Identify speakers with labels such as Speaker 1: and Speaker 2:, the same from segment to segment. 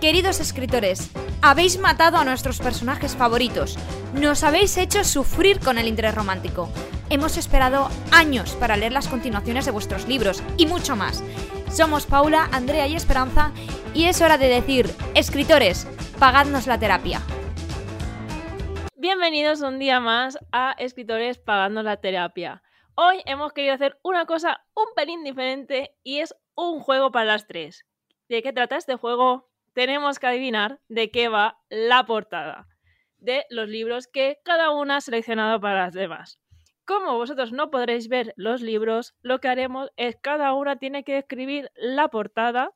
Speaker 1: Queridos escritores, habéis matado a nuestros personajes favoritos. Nos habéis hecho sufrir con el interés romántico. Hemos esperado años para leer las continuaciones de vuestros libros y mucho más. Somos Paula, Andrea y Esperanza y es hora de decir, escritores, pagadnos la terapia.
Speaker 2: Bienvenidos un día más a Escritores Pagando la Terapia. Hoy hemos querido hacer una cosa un pelín diferente y es un juego para las tres. ¿De qué trata este juego? Tenemos que adivinar de qué va la portada de los libros que cada una ha seleccionado para las demás. Como vosotros no podréis ver los libros, lo que haremos es cada una tiene que escribir la portada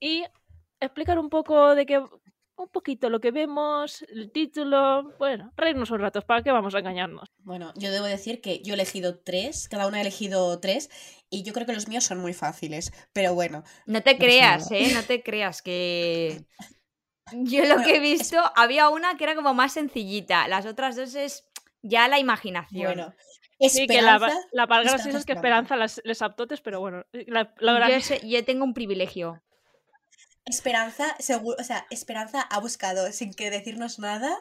Speaker 2: y explicar un poco de qué, un poquito lo que vemos, el título, bueno, reírnos un rato, ¿para qué vamos a engañarnos?
Speaker 3: Bueno, yo debo decir que yo he elegido tres, cada una ha elegido tres, y yo creo que los míos son muy fáciles, pero bueno.
Speaker 1: No te creas, ¿eh? No te creas que... Yo lo que he visto, había una que era como más sencillita, las otras dos es ya la imaginación.
Speaker 3: Bueno,
Speaker 2: sí, que la, la graciosa es que Esperanza las, les aptotes, pero bueno, la, la
Speaker 1: yo, yo tengo un privilegio.
Speaker 3: Esperanza, seguro, o sea, Esperanza ha buscado, sin que decirnos nada,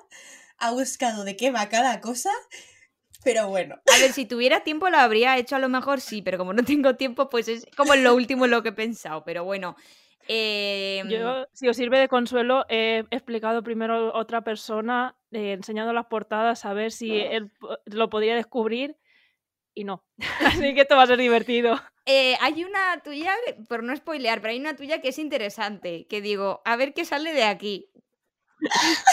Speaker 3: ha buscado de qué va cada cosa, pero bueno.
Speaker 1: A ver, si tuviera tiempo lo habría hecho a lo mejor sí, pero como no tengo tiempo, pues es como lo último lo que he pensado, pero bueno.
Speaker 2: Em, Yo, si os sirve de consuelo, he explicado primero a otra persona, eh, enseñando las portadas, a ver si él lo podría descubrir y no. Así que esto va a ser divertido.
Speaker 1: Eh, hay una tuya, por no spoilear, pero hay una tuya que es interesante, que digo, a ver qué sale de aquí.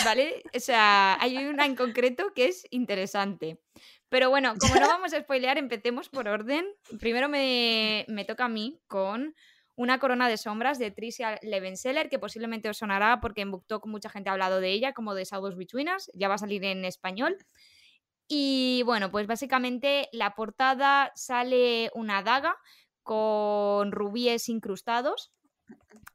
Speaker 1: ¿Vale? O sea, hay una en concreto que es interesante. Pero bueno, como no vamos a spoilear, empecemos por orden. Primero me, me toca a mí con una corona de sombras de Tricia Levenseller, que posiblemente os sonará porque en BookTok mucha gente ha hablado de ella, como de Shadows Between Us, ya va a salir en español. Y bueno, pues básicamente la portada sale una daga con rubíes incrustados.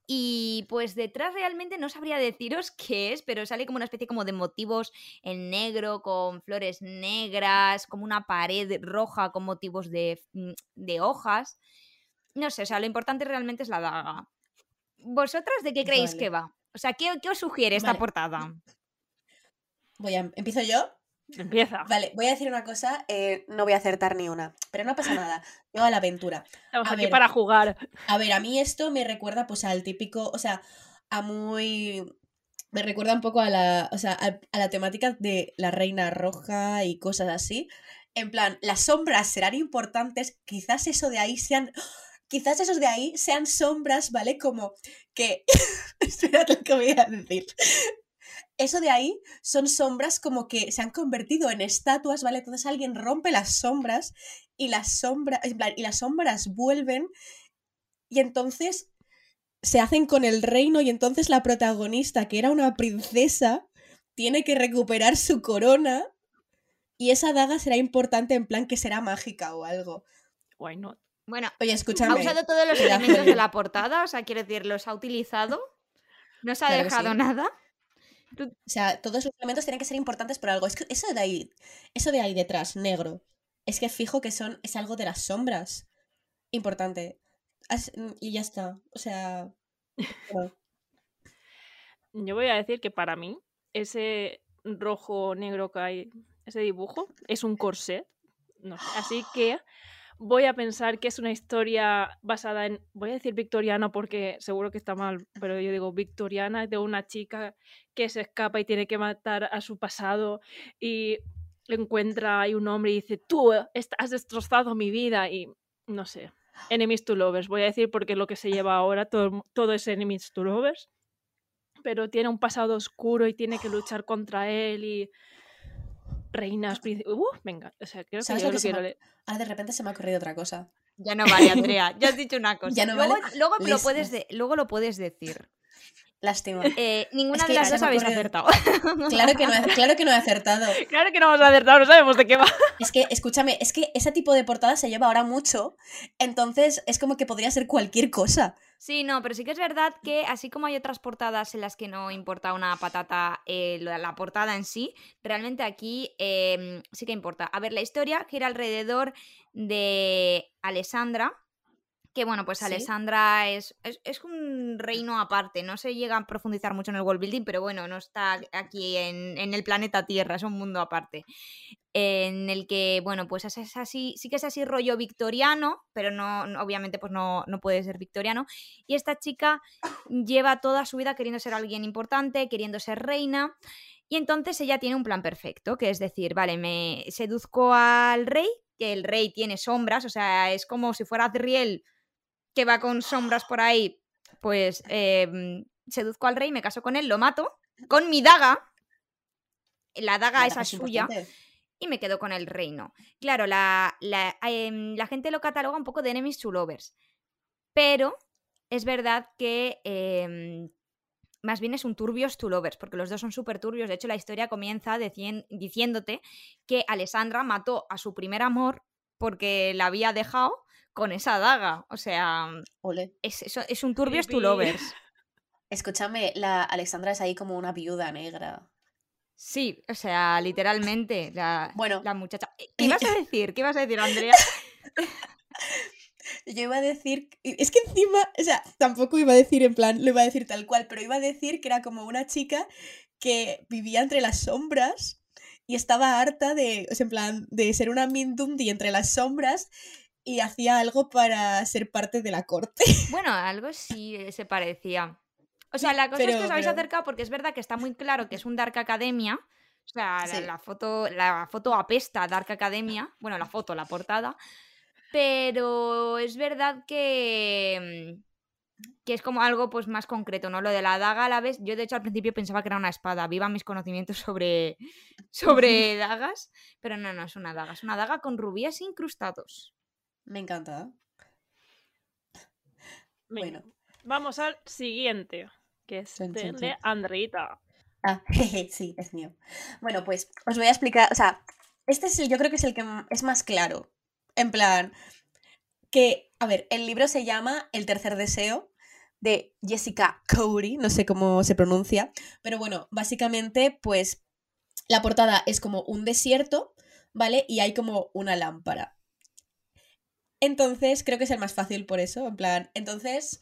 Speaker 1: Y pues detrás realmente no sabría deciros qué es, pero sale como una especie como de motivos en negro, con flores negras, como una pared roja con motivos de, mm, de hojas. No sé, o sea, lo importante realmente es la daga. ¿Vosotras de qué creéis que va? O sea, ¿qué, os sugiere esta portada?
Speaker 3: Voy a... ¿Empiezo yo?
Speaker 2: Empieza.
Speaker 3: Vale, voy a decir una cosa, eh, no voy a acertar ni una, pero no pasa nada, yo a la aventura.
Speaker 2: Estamos aquí para jugar.
Speaker 3: A ver, a mí esto me recuerda pues al típico, o sea, a muy... Me recuerda un poco a la, o sea, a, la temática de la reina roja y cosas así. En plan, las sombras serán importantes, quizás eso de ahí sean quizás esos de ahí sean sombras, ¿vale? Como que. Espérate lo que voy a decir eso de ahí son sombras como que se han convertido en estatuas, ¿vale? Entonces alguien rompe las sombras y las sombras, y las sombras vuelven y entonces se hacen con el reino y entonces la protagonista, que era una princesa, tiene que recuperar su corona y esa daga será importante en plan que será mágica o algo.
Speaker 2: Why not?
Speaker 1: Bueno, Oye, escúchame. ha usado todos los elementos de la portada, o sea, quiero decir, los ha utilizado, no se ha dejado nada.
Speaker 3: O sea, todos los elementos tienen que ser importantes por algo. Es que eso de ahí, eso de ahí detrás, negro, es que fijo que son, es algo de las sombras. Importante. y ya está. O sea.
Speaker 2: Yo voy a decir que para mí, ese rojo negro que hay, ese dibujo, es un corset. No Así que voy a pensar que es una historia basada en, voy a decir victoriana porque seguro que está mal, pero yo digo victoriana de una chica que se escapa y tiene que matar a su pasado y encuentra ahí un hombre y dice, tú has destrozado mi vida y no sé, enemies to lovers, voy a decir porque lo que se lleva ahora, todo, todo es enemies to lovers, pero tiene un pasado oscuro y tiene que luchar contra él y reinas, Uh, venga, o sea, creo que yo lo, quiero leer.
Speaker 3: Ahora de repente se me ha ocurrido otra cosa.
Speaker 1: Ya no vale, Andrea. Ya has dicho una cosa. Ya no luego, vale. luego, lo puedes luego lo puedes decir.
Speaker 3: Lástima.
Speaker 1: Eh, ninguna de las dos habéis acertado.
Speaker 3: Claro que, no he, claro que no he acertado.
Speaker 2: Claro que no hemos acertado, no sabemos de qué va.
Speaker 3: Es que, escúchame, es que ese tipo de portada se lleva ahora mucho, entonces es como que podría ser cualquier cosa.
Speaker 1: Sí, no, pero sí que es verdad que así como hay otras portadas en las que no importa una patata eh, la portada en sí, realmente aquí em, sí que importa. A ver, la historia gira alrededor de Alessandra, que bueno, pues
Speaker 3: Sí.
Speaker 1: Alessandra es, es, es un reino aparte, no se llega a profundizar mucho en el world building, pero bueno, no está aquí en, en el planeta Tierra, es un mundo aparte. En el que, bueno, pues es, es así, sí que es así rollo victoriano, pero no, no- obviamente pues no, no puede ser victoriano. Y esta chica lleva toda su vida queriendo ser alguien importante, queriendo ser reina. Y entonces ella tiene un plan perfecto, que es decir, vale, me seduzco al rey, que el rey tiene sombras, o sea, es como si fuera Adriel que va con sombras por ahí, pues eh, mm, seduzco al rey, me caso con él, lo mato, con mi daga, la daga
Speaker 3: La
Speaker 1: esa es suya,
Speaker 3: importante.
Speaker 1: y me quedo con el reino. Claro, la, la, em, la gente lo cataloga un poco de enemies to lovers, pero es verdad que em, más bien es un turbios to lovers, porque los dos son súper turbios. De hecho, la historia comienza decien- diciéndote que Alessandra mató a su primer amor porque la había dejado con esa daga. O sea,
Speaker 3: Ole.
Speaker 1: es, eso- es un turbios to lovers.
Speaker 3: Escúchame, la Alexandra es ahí como una viuda negra.
Speaker 1: Sí, o sea, literalmente, la,
Speaker 3: Bueno.
Speaker 1: la muchacha. ¿Qué ibas a decir? ¿Qué ibas a decir, Andrea?
Speaker 3: Yo iba a decir, es que encima, o sea, tampoco iba a decir en plan, lo iba a decir tal cual, pero iba a decir que era como una chica que vivía entre las sombras y estaba harta de, o sea, en plan, de ser una Mindundi entre las sombras y hacía algo para ser parte de la corte.
Speaker 1: Bueno, algo sí eh, se parecía. O sea, la cosa es que os habéis
Speaker 3: pero-
Speaker 1: acercado porque es verdad que está muy claro que es un Dark Academia. O sea, la,
Speaker 3: Sí.
Speaker 1: la foto, la foto apesta a Dark Academia. Bueno, la foto, la portada. Pero es verdad que. mm, Que es como algo pues más concreto, ¿no? Lo de la daga a la vez. Yo, de hecho, al principio pensaba que era una espada. Viva mis conocimientos sobre, sobre dagas. Pero no, no es una daga. Es una daga con rubíes incrustados.
Speaker 3: Me encanta.
Speaker 2: Venga,
Speaker 3: Bueno.
Speaker 2: Vamos al siguiente, que es
Speaker 3: Chan,
Speaker 2: de,
Speaker 3: chan,
Speaker 2: de. Andreita.
Speaker 3: Ah, jeje, sí, es mío. Bueno, pues os voy a explicar, o sea, este es el, yo creo que es el que es más claro. En plan, que, a ver, el libro se llama El tercer deseo de Jessica Cody, no sé cómo se pronuncia, pero bueno, básicamente, pues la portada es como un desierto, ¿vale? Y hay como una lámpara. Entonces, creo que es el más fácil por eso, en plan, entonces,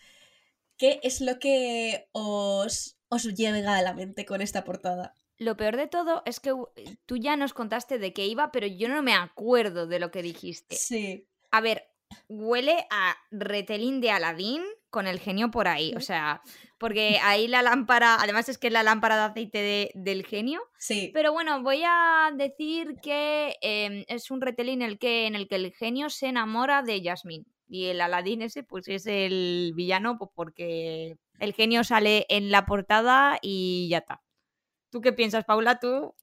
Speaker 3: ¿qué es lo que os, os llega a la mente con esta portada?
Speaker 1: Lo peor de todo es que u- tú ya nos contaste de qué iba, pero yo no me acuerdo de lo que dijiste.
Speaker 3: Sí.
Speaker 1: A ver, huele a retelín de Aladín con el genio por ahí. O sea, porque ahí la lámpara, además es que es la lámpara de aceite de- del genio.
Speaker 3: Sí.
Speaker 1: Pero bueno, voy a decir que em, es un retelín el que, en el que el genio se enamora de Jasmine. Y el Aladín ese, pues es el villano, pues porque el genio sale en la portada y ya está. ¿Tú qué piensas, Paula? ¿Tú,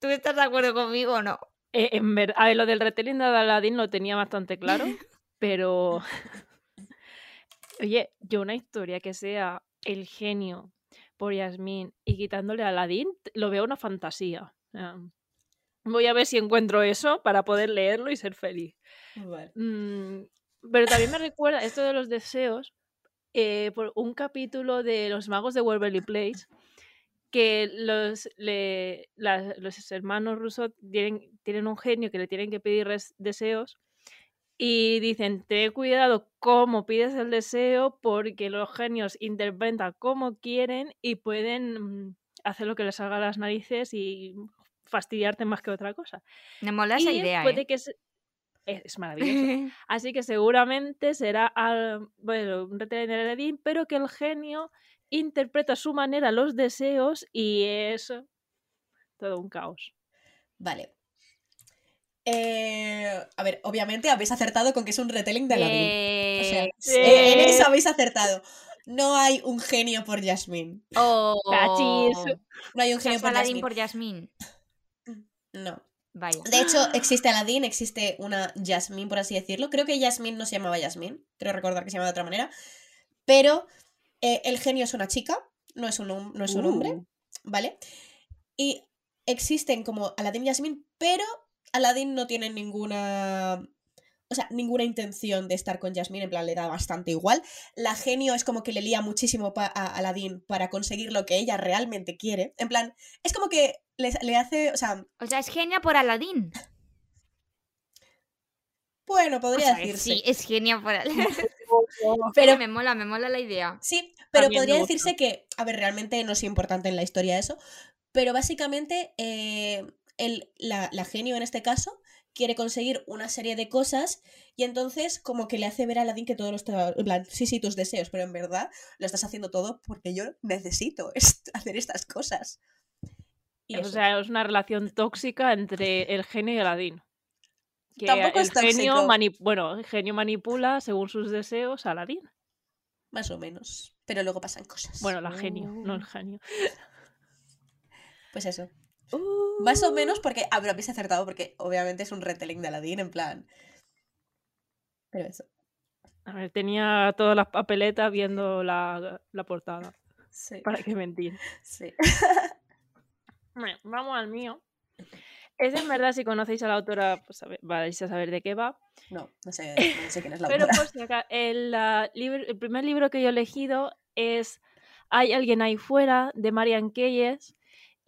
Speaker 1: ¿tú estás de acuerdo conmigo o no?
Speaker 2: Eh, en ver- a ver, lo del retelling de Aladdin lo tenía bastante claro, pero. Oye, yo una historia que sea el genio por Yasmín y quitándole a Aladdin, lo veo una fantasía. Voy a ver si encuentro eso para poder leerlo y ser feliz.
Speaker 3: Vale.
Speaker 2: Mm, pero también me recuerda esto de los deseos eh, por un capítulo de Los Magos de Waverly Place que los, le- las- los hermanos rusos tienen, tienen un genio que le tienen que pedir deseos y dicen, ten cuidado cómo pides el deseo porque los genios interpretan como quieren y pueden mm, hacer lo que les salga a las narices y fastidiarte más que otra cosa.
Speaker 1: Me mola esa idea,
Speaker 2: puede
Speaker 1: ¿eh?
Speaker 2: que se- es, es maravilloso. Así que seguramente será al- bueno, un retelling de Aladdin, pero que el genio interpreta a su manera los deseos y es todo un caos.
Speaker 3: Vale. Eh, a ver, obviamente habéis acertado con que es un retelling de Aladdin. O sea,
Speaker 1: Eh,
Speaker 2: Sí.
Speaker 3: eh, en eso habéis acertado. No hay un genio por Jasmine.
Speaker 1: oh,
Speaker 2: Cachis.
Speaker 3: No hay un genio
Speaker 1: es
Speaker 3: por
Speaker 1: Aladín
Speaker 3: Jasmine.
Speaker 1: por Yasmín.
Speaker 3: No.
Speaker 1: Vaya.
Speaker 3: De hecho, existe Aladdin, existe una Jasmine, por así decirlo. Creo que Jasmine no se llamaba Jasmine. Creo recordar que se llamaba de otra manera. Pero eh, el genio es una chica, no es un, no es un hombre,
Speaker 2: Uh.
Speaker 3: ¿vale? Y existen como Aladdin y Jasmine, pero Aladdin no tiene ninguna. O sea, ninguna intención de estar con Jasmine, en plan, le da bastante igual. La genio es como que le lía muchísimo pa- a Aladdin para conseguir lo que ella realmente quiere. En plan, es como que le, le hace. O sea,
Speaker 1: O sea, es genia por Aladín.
Speaker 3: bueno,
Speaker 1: O
Speaker 3: podría
Speaker 1: sea,
Speaker 3: decirse.
Speaker 1: sí, es genia por Aladín. Pero me mola, me mola la idea.
Speaker 3: Sí, pero
Speaker 2: También
Speaker 3: podría decirse que, a ver, realmente no es importante en la historia eso, pero básicamente eh, el, la, la genio en este caso quiere conseguir una serie de cosas y entonces como que le hace ver a Aladdin que todo lo está, en plan, sí, sí, tus deseos, pero en verdad lo estás haciendo todo porque yo necesito est- hacer estas cosas. Y
Speaker 2: O
Speaker 3: eso.
Speaker 2: sea, es una relación tóxica entre el genio y Aladín. Que
Speaker 3: Tampoco
Speaker 2: el
Speaker 3: es
Speaker 2: genio bueno, el genio manipula según sus deseos a Aladín.
Speaker 3: Más o menos, pero luego pasan cosas.
Speaker 2: Bueno, la genio, no el genio.
Speaker 3: Pues eso. Más o menos porque, ah, pero habéis acertado porque obviamente es un retelling de Aladdin, en plan... Pero eso.
Speaker 2: A ver, tenía todas las papeletas viendo la, la portada.
Speaker 3: Sí.
Speaker 2: ¿Para qué mentir?
Speaker 3: Sí.
Speaker 2: Bueno, vamos al mío. Ese en verdad, si conocéis a la autora, pues sabe- vais a saber de qué va.
Speaker 3: No, no sé, no sé quién es la
Speaker 2: Pero
Speaker 3: autora.
Speaker 2: por si acaso, el, libro- el primer libro que yo he elegido es Hay alguien ahí fuera, de Marian Keyes.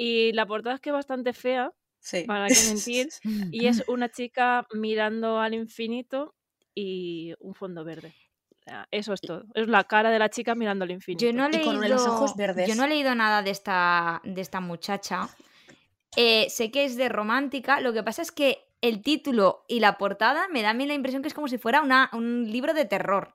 Speaker 2: Y la portada es que es bastante fea,
Speaker 3: Sí.
Speaker 2: para qué mentir. Y es una chica mirando al infinito y un fondo verde. Eso es todo. Es la cara de la chica mirando al infinito.
Speaker 1: Yo no he
Speaker 3: Y con
Speaker 1: leído,
Speaker 3: los ojos verdes.
Speaker 1: Yo no he leído nada de esta, de esta muchacha. Eh, sé que es de romántica. Lo que pasa es que el título y la portada me da a mí la impresión que es como si fuera una, un libro de terror.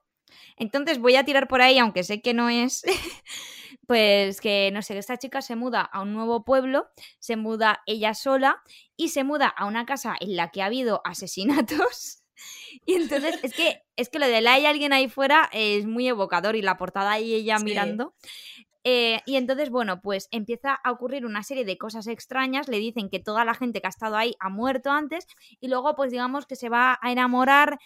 Speaker 1: Entonces voy a tirar por ahí, aunque sé que no es. Pues que no sé, que esta chica se muda a un nuevo pueblo, se muda ella sola y se muda a una casa en la que ha habido asesinatos. Y entonces es que es que lo de la hay alguien ahí fuera es muy evocador y la portada ahí ella
Speaker 3: Sí.
Speaker 1: mirando. Eh, y entonces, bueno, pues empieza a ocurrir una serie de cosas extrañas. Le dicen que toda la gente que ha estado ahí ha muerto antes. Y luego, pues digamos que se va a enamorar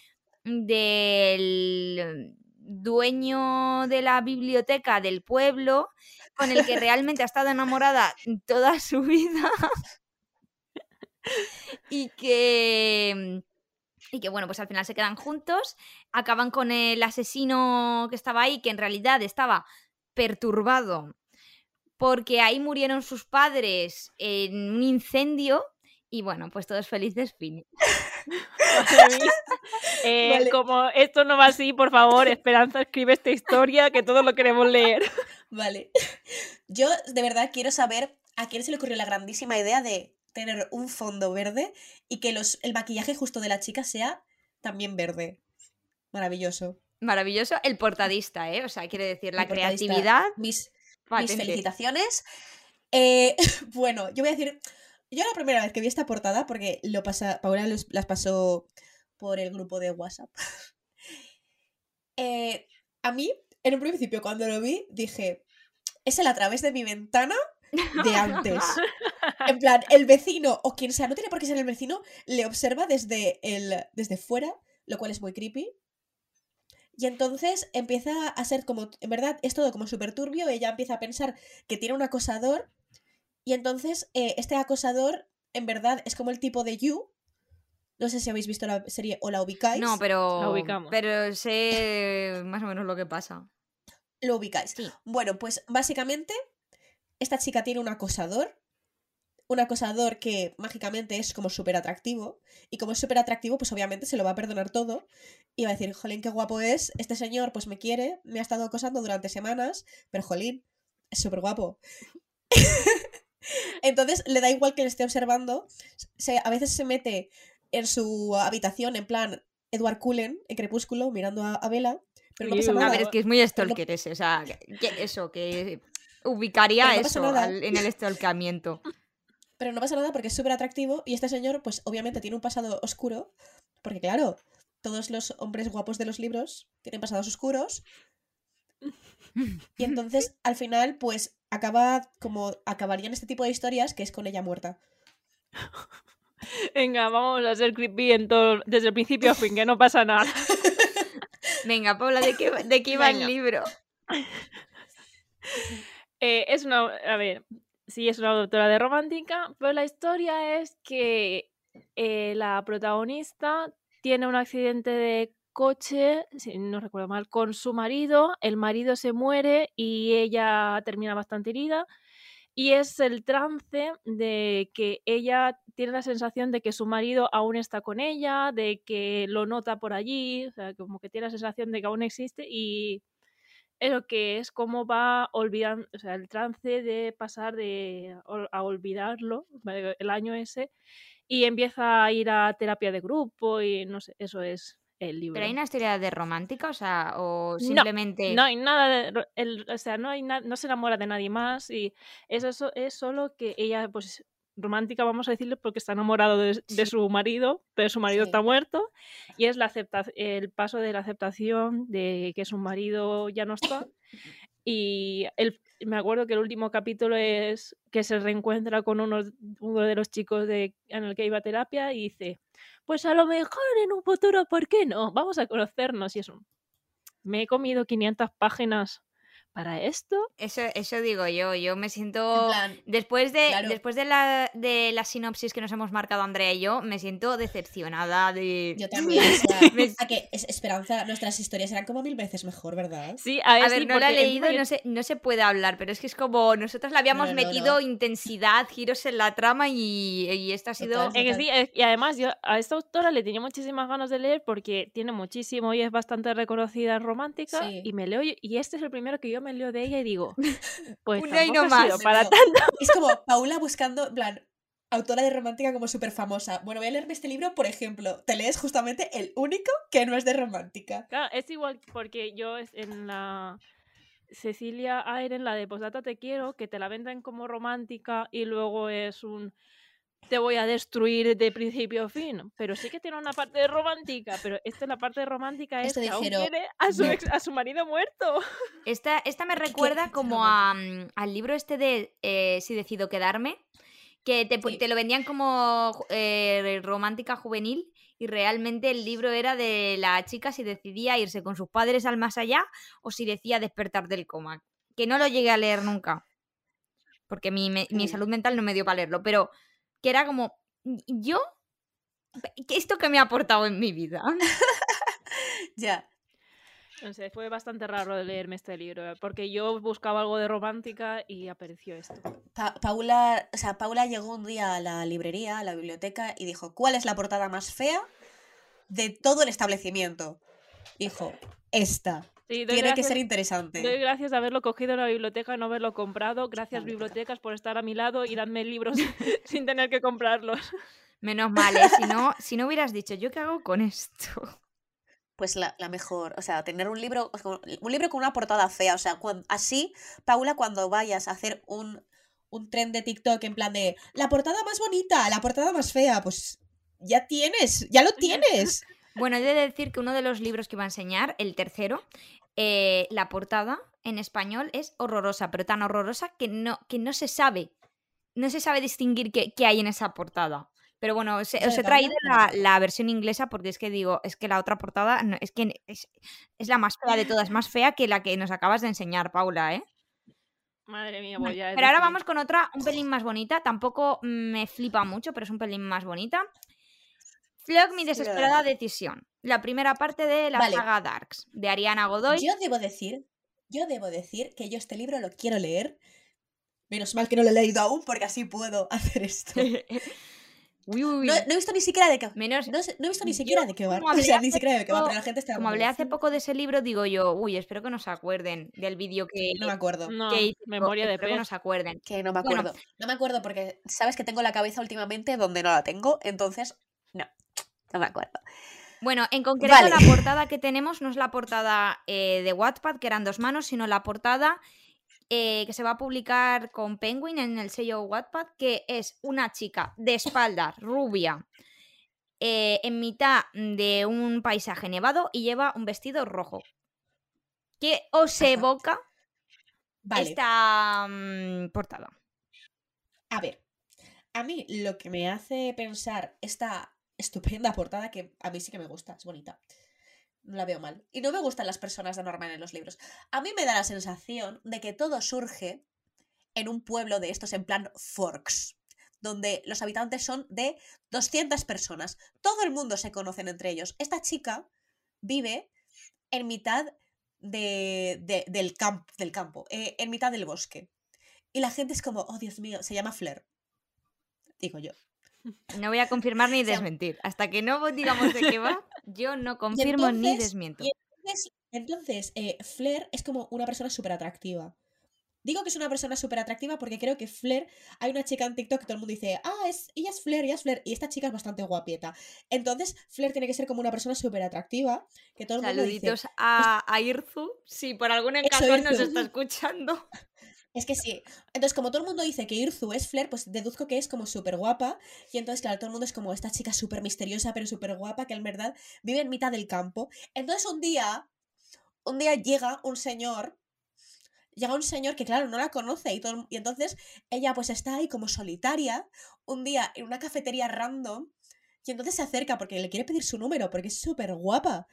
Speaker 1: del dueño de la biblioteca del pueblo, con el que realmente ha estado enamorada toda su vida. y que. Y que bueno, pues al final se quedan juntos. Acaban con el asesino que estaba ahí, que en realidad estaba perturbado porque ahí murieron sus padres en un incendio. Y bueno, pues todos felices, fin.
Speaker 2: Eh,
Speaker 3: Vale.
Speaker 2: Como esto no va así, por favor, Esperanza, escribe esta historia que todos lo queremos leer.
Speaker 3: Vale. Yo de verdad quiero saber a quién se le ocurrió la grandísima idea de tener un fondo verde y que los, el maquillaje justo de la chica sea también verde. Maravilloso.
Speaker 1: Maravilloso. El portadista, ¿eh? O sea, quiere decir, la creatividad.
Speaker 3: Mis, felicitaciones. Eh, bueno, yo voy a decir, yo la primera vez que vi esta portada, porque lo pasa, Paula los- las pasó por el grupo de WhatsApp. Eh, a mí, en un principio, cuando lo vi, dije, es el a través de mi ventana de antes. En plan, el vecino o quien sea, no tiene por qué ser el vecino, le observa desde, el, desde fuera, lo cual es muy creepy. Y entonces empieza a ser como, en verdad, es todo como súper turbio, ella empieza a pensar que tiene un acosador y entonces eh, este acosador, en verdad, es como el tipo de You. No sé si habéis visto la serie o la ubicáis.
Speaker 1: No, pero.
Speaker 2: La ubicamos.
Speaker 1: Pero sé más o menos lo que pasa.
Speaker 3: Lo ubicáis.
Speaker 1: Sí.
Speaker 3: Bueno, pues básicamente esta chica tiene un acosador. Un acosador que mágicamente es como súper atractivo. Y como es súper atractivo, pues obviamente se lo va a perdonar todo. Y va a decir, jolín, qué guapo es. Este señor pues me quiere, me ha estado acosando durante semanas. Pero jolín, es súper guapo. Entonces le da igual que le esté observando. Se, a veces se mete en su habitación en plan Edward Cullen en Crepúsculo mirando a, a Bella. Pero no pasa nada.
Speaker 1: A ver, es que es muy stalker ese. O sea, que- eso, que ubicaría
Speaker 3: no
Speaker 1: eso al- en el stalkeamiento.
Speaker 3: Pero no pasa nada porque es súper atractivo y este señor, pues obviamente tiene un pasado oscuro, porque claro, todos los hombres guapos de los libros tienen pasados oscuros. Y entonces, al final, pues acaba como acabarían este tipo de historias que es con ella muerta.
Speaker 2: Venga, vamos a ser creepy en todo, desde el principio a fin, que no pasa nada.
Speaker 1: Venga, Paula, ¿de qué, de qué iba
Speaker 2: Venga.
Speaker 1: el libro?
Speaker 2: Eh, es una, a ver, sí es una autora de romántica, pero la historia es que eh, la protagonista tiene un accidente de coche, si no recuerdo mal, con su marido, el marido se muere y ella termina bastante herida. Y es el trance de que ella tiene la sensación de que su marido aún está con ella, de que lo nota por allí, o sea, como que tiene la sensación de que aún existe y lo que es cómo va olvidando, o sea, el trance de pasar de a olvidarlo, el año ese, y empieza a ir a terapia de grupo y no sé, eso es el libro.
Speaker 1: ¿Pero hay una historia de romántica? O sea, o simplemente.
Speaker 2: No, hay nada de. El, o sea, no, hay no se enamora de nadie más y eso, eso es solo que ella, pues, romántica, vamos a decirle, porque está enamorado de, su marido, pero su marido está muerto, y es la el paso de la aceptación de que su marido ya no está. Y el, me acuerdo que el último capítulo es que se reencuentra con uno, uno de los chicos de, en el que iba a terapia y dice, pues a lo mejor en un futuro, ¿por qué no? Vamos a conocernos y eso. Me he comido 500 páginas para esto.
Speaker 1: Eso, eso digo yo, yo me siento... después de, después de la, de la sinopsis que nos hemos marcado Andrea y yo, me siento decepcionada de...
Speaker 3: Yo también, a que Esperanza, nuestras historias eran como mil veces mejor, ¿verdad?
Speaker 1: Sí, a ver, no la he leído y no se, no se puede hablar, pero es que es como nosotros le habíamos metido intensidad, giros en la trama y, y esto ha sido...
Speaker 2: y además yo a esta autora le tenía muchísimas ganas de leer porque tiene muchísimo y es bastante reconocida romántica y me leo y este es el primero que yo me leo de ella y digo, pues no más. para tanto.
Speaker 3: Es como Paula buscando, en plan, autora de romántica como súper famosa. Bueno, voy a leerme este libro, por ejemplo. Te lees justamente el único que no es de romántica.
Speaker 2: Claro, es igual porque yo en la Cecilia Aire, en la de Posdata Te Quiero, que te la venden como romántica y luego es un te voy a destruir de principio a fin. Pero sí que tiene una parte romántica, pero esta es la parte romántica es que aún quiere a su, a su marido muerto.
Speaker 1: Esta, esta me recuerda como a, mm, al libro este de eh, Si decido quedarme, que te, te lo vendían como eh, romántica juvenil y realmente el libro era de la chica si decidía irse con sus padres al más allá o si decía despertar del coma. Que no lo llegué a leer nunca. Porque mi, mi salud mental no me dio para leerlo. Pero que era como, yo, ¿esto que me ha aportado en mi vida?
Speaker 3: ya.
Speaker 2: No sé, fue bastante raro leerme este libro, porque yo buscaba algo de romántica y apareció esto.
Speaker 3: Paula, o sea, Paula llegó un día a la librería, a la biblioteca, y dijo, ¿cuál es la portada más fea de todo el establecimiento? Dijo, esta. Tiene que ser interesante.
Speaker 2: Doy gracias de haberlo cogido en la biblioteca y no haberlo comprado. Gracias, bibliotecas, por estar a mi lado y darme libros sin tener que comprarlos.
Speaker 1: Menos mal, ¿eh? si, no, si no hubieras dicho, ¿yo qué hago con esto?
Speaker 3: Pues la, mejor, o sea, tener un libro, un libro con una portada fea, o sea, así, Paula, cuando vayas a hacer un, un tren de TikTok en plan de la portada más bonita, la portada más fea, pues ya tienes, ya lo tienes.
Speaker 1: Bueno, he de decir que uno de los libros que iba a enseñar, el tercero, eh, la portada en español es horrorosa, pero tan horrorosa que no, que no se sabe. No se sabe distinguir qué, hay en esa portada. Pero bueno, os, he traído la, versión inglesa porque es que digo, es que la otra portada es que es, la más fea de todas, más fea que la que nos acabas de enseñar, Paula, ¿eh?
Speaker 2: Madre mía, voy a
Speaker 1: Pero ahora vamos con otra un pelín más bonita. Tampoco me flipa mucho, pero es un pelín más bonita. Flog, mi desesperada decisión. La primera parte de la saga Darks, de Ariana Godoy.
Speaker 3: Yo debo decir, yo debo decir que yo este libro lo quiero leer. Menos mal que no lo he leído aún, porque así puedo hacer esto. No, he visto ni siquiera de qué Menos, no, he visto ni siquiera de qué va. O sea, ni siquiera de qué va, pero la gente está.
Speaker 1: Como hablé hace poco de ese libro, digo yo, uy, espero que no se acuerden del vídeo que.
Speaker 3: No me acuerdo.
Speaker 2: No, memoria de
Speaker 1: espero que no se acuerden.
Speaker 3: Que no me acuerdo. no me acuerdo porque sabes que tengo la cabeza últimamente donde no la tengo, entonces. No, no me acuerdo.
Speaker 1: Bueno, en concreto la portada que tenemos no es la portada eh, de Wattpad, que eran dos manos, sino la portada eh, que se va a publicar con Penguin en el sello Wattpad, que es una chica de espaldas, rubia, eh, en mitad de un paisaje nevado y lleva un vestido rojo. ¿Qué os evoca esta mm, portada?
Speaker 3: A ver, a mí lo que me hace pensar esta estupenda portada que a mí sí que me gusta, es bonita. No la veo mal. Y no me gustan las personas de normal en los libros. A mí me da la sensación de que todo surge en un pueblo de estos en plan Forks, donde los habitantes son de 200 personas. Todo el mundo se conoce entre ellos. Esta chica vive en mitad de, del, del campo, eh, en mitad del bosque. y la gente es como, oh Dios mío, se llama Flair. Digo yo.
Speaker 1: No voy a confirmar ni desmentir. Hasta que no digamos de qué va, yo no confirmo ni desmiento.
Speaker 3: y entonces, entonces eh, Flair es como una persona súper atractiva. Digo que es una persona súper atractiva porque creo que Flair, hay una chica en TikTok que todo el mundo dice, ah, es, ella es Flair, ella es Flair, y esta chica es bastante guapieta. Entonces, Flair tiene que ser como una persona súper atractiva, que todo el mundo dice,
Speaker 1: Saluditos a, a Irzu, si por algún casual nos está escuchando.
Speaker 3: Es que sí. Entonces, como todo el mundo dice que Irzu es Flair, pues deduzco que es como súper guapa. Y entonces, claro, todo el mundo es como esta chica súper misteriosa, pero súper guapa, que en verdad vive en mitad del campo. Entonces, un día, un día llega un señor, llega un señor que, claro, no la conoce. Y, todo, y entonces ella pues está ahí como solitaria, un día en una cafetería random. Y entonces se acerca porque le quiere pedir su número, porque es súper guapa.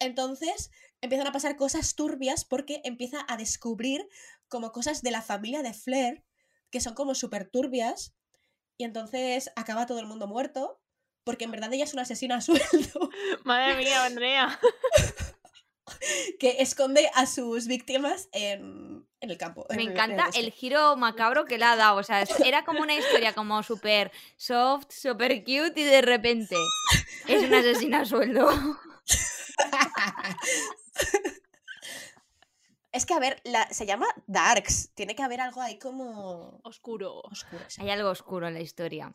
Speaker 3: Entonces empiezan a pasar cosas turbias porque empieza a descubrir como cosas de la familia de Flair que son como súper turbias. Y entonces acaba todo el mundo muerto porque en verdad ella es una asesina a sueldo
Speaker 2: Madre mía, Andrea.
Speaker 3: que esconde a sus víctimas en, en el campo.
Speaker 1: Me
Speaker 3: en- en
Speaker 1: encanta
Speaker 3: bosque.
Speaker 1: el giro macabro que le ha dado. O sea, era como una historia como súper soft, súper cute y de repente es una asesina a sueldo.
Speaker 3: es que, a ver, la, se llama Darks. Tiene que haber algo ahí como
Speaker 2: Oscuro.
Speaker 3: oscuro. sí.
Speaker 1: Hay algo oscuro en la historia.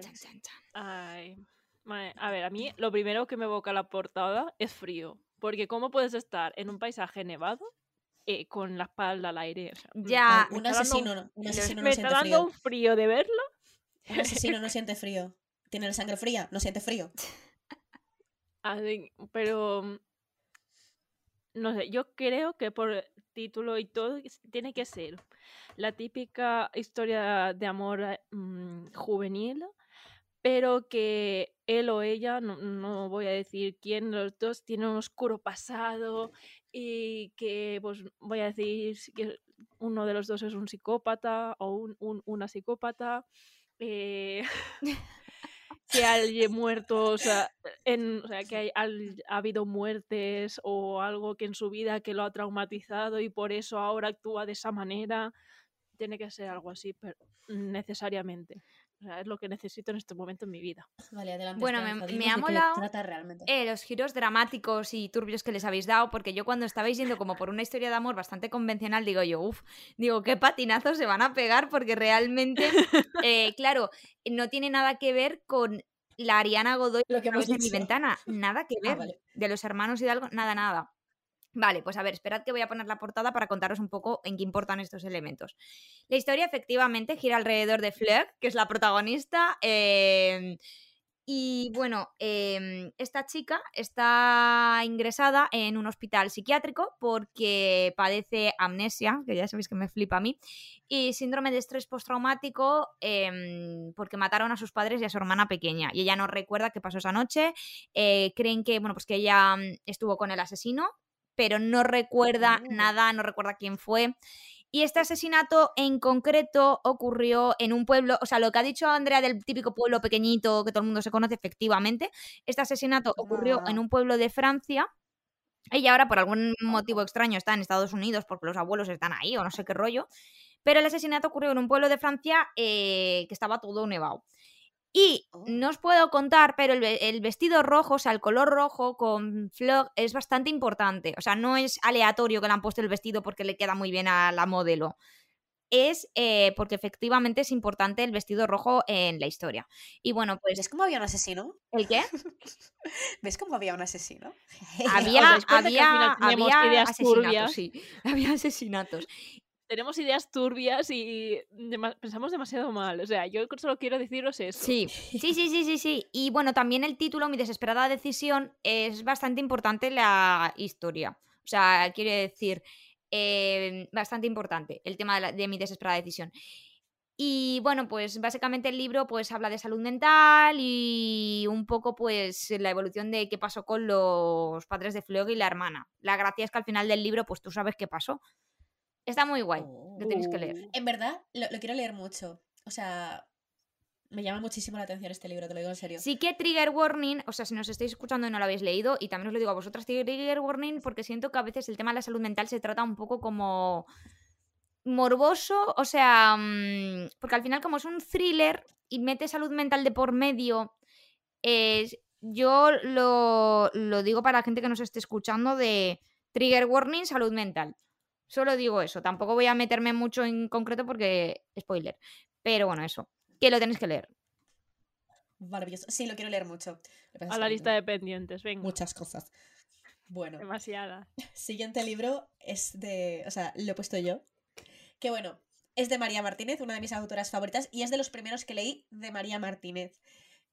Speaker 1: Chan, chan, chan.
Speaker 2: Ay. Madre- A ver, a mí lo primero que me evoca la portada es frío. Porque ¿cómo puedes estar en un paisaje nevado eh, con la espalda al aire? O sea,
Speaker 1: Ya,
Speaker 3: Un asesino, no- un asesino
Speaker 2: me
Speaker 3: no
Speaker 2: está
Speaker 3: siente
Speaker 2: dando
Speaker 3: frío.
Speaker 2: un frío de verlo.
Speaker 3: Un asesino no siente frío. Tiene la sangre fría, no siente frío.
Speaker 2: Así, pero no sé, yo creo que por título y todo tiene que ser la típica historia de amor eh, mm, juvenil, pero que él o ella, no, no voy a decir quién, los dos tienen un oscuro pasado y que, pues, voy a decir que uno de los dos es un psicópata o un, un- una psicópata. eh, que haya muerto, o sea, que hay- ha habido muertes o algo que en su vida que lo ha traumatizado y por eso ahora actúa de esa manera. Tiene que ser algo así, pero necesariamente. O sea, es lo que necesito en este momento en mi vida.
Speaker 3: Vale, adelante.
Speaker 1: Bueno, me- me ha molado. Eh, los giros dramáticos y turbios que les habéis dado, porque yo cuando estabais yendo como por una historia de amor bastante convencional, digo yo, uff, digo, qué patinazos se van a pegar, porque realmente, eh, claro, no tiene nada que ver con la Ariana Godoy
Speaker 3: Lo que hemos
Speaker 1: de mi ventana, nada que
Speaker 3: Ah,
Speaker 1: ver.
Speaker 3: vale.
Speaker 1: De los hermanos Hidalgo, nada, nada. Vale, pues a ver, esperad que voy a poner la portada para contaros un poco en qué importan estos elementos. La historia efectivamente gira alrededor de Fleur, que es la protagonista. em, y bueno, em, esta chica está ingresada en un hospital psiquiátrico porque padece amnesia, que ya sabéis que me flipa a mí, y síndrome de estrés postraumático em, porque mataron a sus padres y a su hermana pequeña. Y ella no recuerda qué pasó esa noche. eh, creen que, bueno, pues que ella mm, estuvo con el asesino, pero no recuerda
Speaker 3: Oh.
Speaker 1: nada, no recuerda quién fue. Y este asesinato en concreto ocurrió en un pueblo, o sea, lo que ha dicho Andrea del típico pueblo pequeñito que todo el mundo se conoce, efectivamente, este asesinato ocurrió en
Speaker 3: Ah.
Speaker 1: un pueblo de Francia. Ella ahora, por algún motivo extraño, está en Estados Unidos porque los abuelos están ahí o no sé qué rollo. Pero el asesinato ocurrió en un pueblo de Francia eh, que estaba todo nevado. Y
Speaker 3: Oh.
Speaker 1: no os puedo contar, pero el, ve- el vestido rojo, o sea, el color rojo con flor es bastante importante. O sea, no es aleatorio que le han puesto el vestido porque le queda muy bien a la modelo. Es eh, porque efectivamente es importante el vestido rojo en la historia. Y bueno, pues.
Speaker 3: ¿Ves cómo había un asesino?
Speaker 1: ¿El qué?
Speaker 3: ¿Ves cómo había un asesino?
Speaker 1: Había,
Speaker 2: que al
Speaker 1: había,
Speaker 2: final
Speaker 1: había asesinatos, sí. Había asesinatos.
Speaker 2: Tenemos ideas turbias y pensamos demasiado mal. O sea, yo solo quiero deciros eso.
Speaker 1: Sí, sí, sí, sí, sí. Y bueno, también el título, Mi desesperada decisión, es bastante importante la historia. O sea, quiere decir, eh, bastante importante el tema de, mi desesperada decisión. Y bueno, pues básicamente el libro pues habla de salud mental y un poco pues la evolución de qué pasó con los padres de Fleur y la hermana. La gracia es que al final del libro pues tú sabes qué pasó. Está muy guay,
Speaker 3: Oh.
Speaker 1: lo tienes que leer.
Speaker 2: Uh,
Speaker 3: En verdad, lo, lo quiero leer mucho. O sea, me llama muchísimo la atención este libro, te lo digo en serio.
Speaker 1: Sí que trigger warning, o sea, si nos estáis escuchando y no lo habéis leído, y también os lo digo a vosotras, trigger warning, porque siento que a veces el tema de la salud mental se trata un poco como morboso, o sea, mm, porque al final como es un thriller y mete salud mental de por medio, es- yo lo, lo digo para la gente que nos esté escuchando de trigger warning, salud mental. Solo digo eso, tampoco voy a meterme mucho en concreto porque spoiler. Pero bueno, eso, que lo tenéis que leer.
Speaker 3: Maravilloso. Sí, lo quiero leer mucho.
Speaker 2: A la lista de pendientes, venga.
Speaker 3: Muchas cosas. Bueno,
Speaker 2: Demasiada.
Speaker 3: siguiente libro es de. O sea, lo he puesto yo. Que bueno, es de María Martínez, una de mis autoras favoritas, y es de los primeros que leí de María Martínez.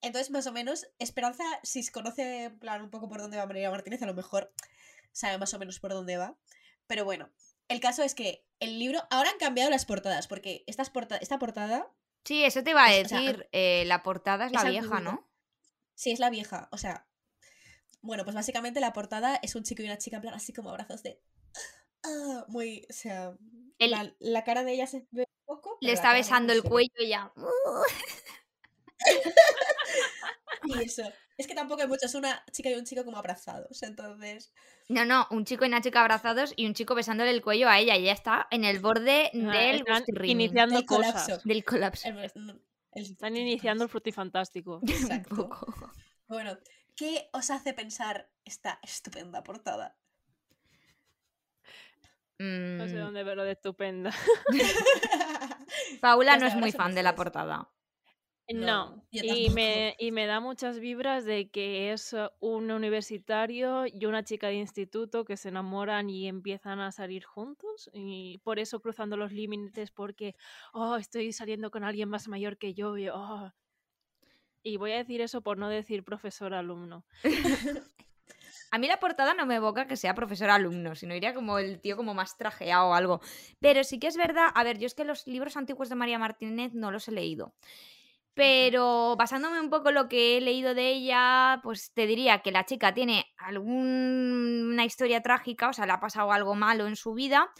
Speaker 3: Entonces, más o menos, Esperanza, si se conoce en plan, un poco por dónde va María Martínez, a lo mejor sabe más o menos por dónde va. Pero bueno, el caso es que el libro. Ahora han cambiado las portadas, porque estas porta- esta portada.
Speaker 1: Sí, eso te iba a
Speaker 3: Es- o sea,
Speaker 1: decir. eh, la portada es la vieja. ¿no?
Speaker 3: Sí, es la vieja. O sea. Bueno, pues básicamente la portada es un chico y una chica, en plan, así como abrazos de. ah, muy. O sea.
Speaker 1: El-
Speaker 3: la, la cara de ella se ve un poco.
Speaker 1: Le está besando
Speaker 3: no
Speaker 1: el cuello y ya.
Speaker 3: Y eso. Es que tampoco hay mucho, es una chica y un chico como abrazados. Entonces.
Speaker 1: No, no, un chico y una chica abrazados y un chico besándole el cuello a ella. Y ella está en el borde
Speaker 2: Ah,
Speaker 1: del
Speaker 2: iniciando
Speaker 3: Del
Speaker 2: cosas.
Speaker 3: colapso.
Speaker 1: del colapso.
Speaker 3: el-
Speaker 2: Están iniciando el frutifantástico.
Speaker 1: Un
Speaker 3: Exacto.
Speaker 1: poco.
Speaker 3: Bueno, ¿qué os hace pensar esta estupenda portada?
Speaker 2: No sé
Speaker 1: Mm,
Speaker 2: dónde verlo de estupenda.
Speaker 1: Paula no es muy fan de la portada.
Speaker 2: No, y, me, y me da muchas vibras de que es uh, un universitario y una chica de instituto que se enamoran y empiezan a salir juntos y por eso cruzando los límites porque, oh, estoy saliendo con alguien más mayor que yo y, oh. Y voy a decir eso por no decir profesor-alumno.
Speaker 1: A mí la portada no me evoca que sea profesor-alumno, sino iría como el tío como más trajeado o algo. Pero sí que es verdad, a ver, yo es que los libros antiguos de María Martínez no los he leído. Pero basándome un poco en lo que he leído de ella, pues te diría que la chica tiene alguna historia trágica, o sea, le ha pasado algo malo en su vida,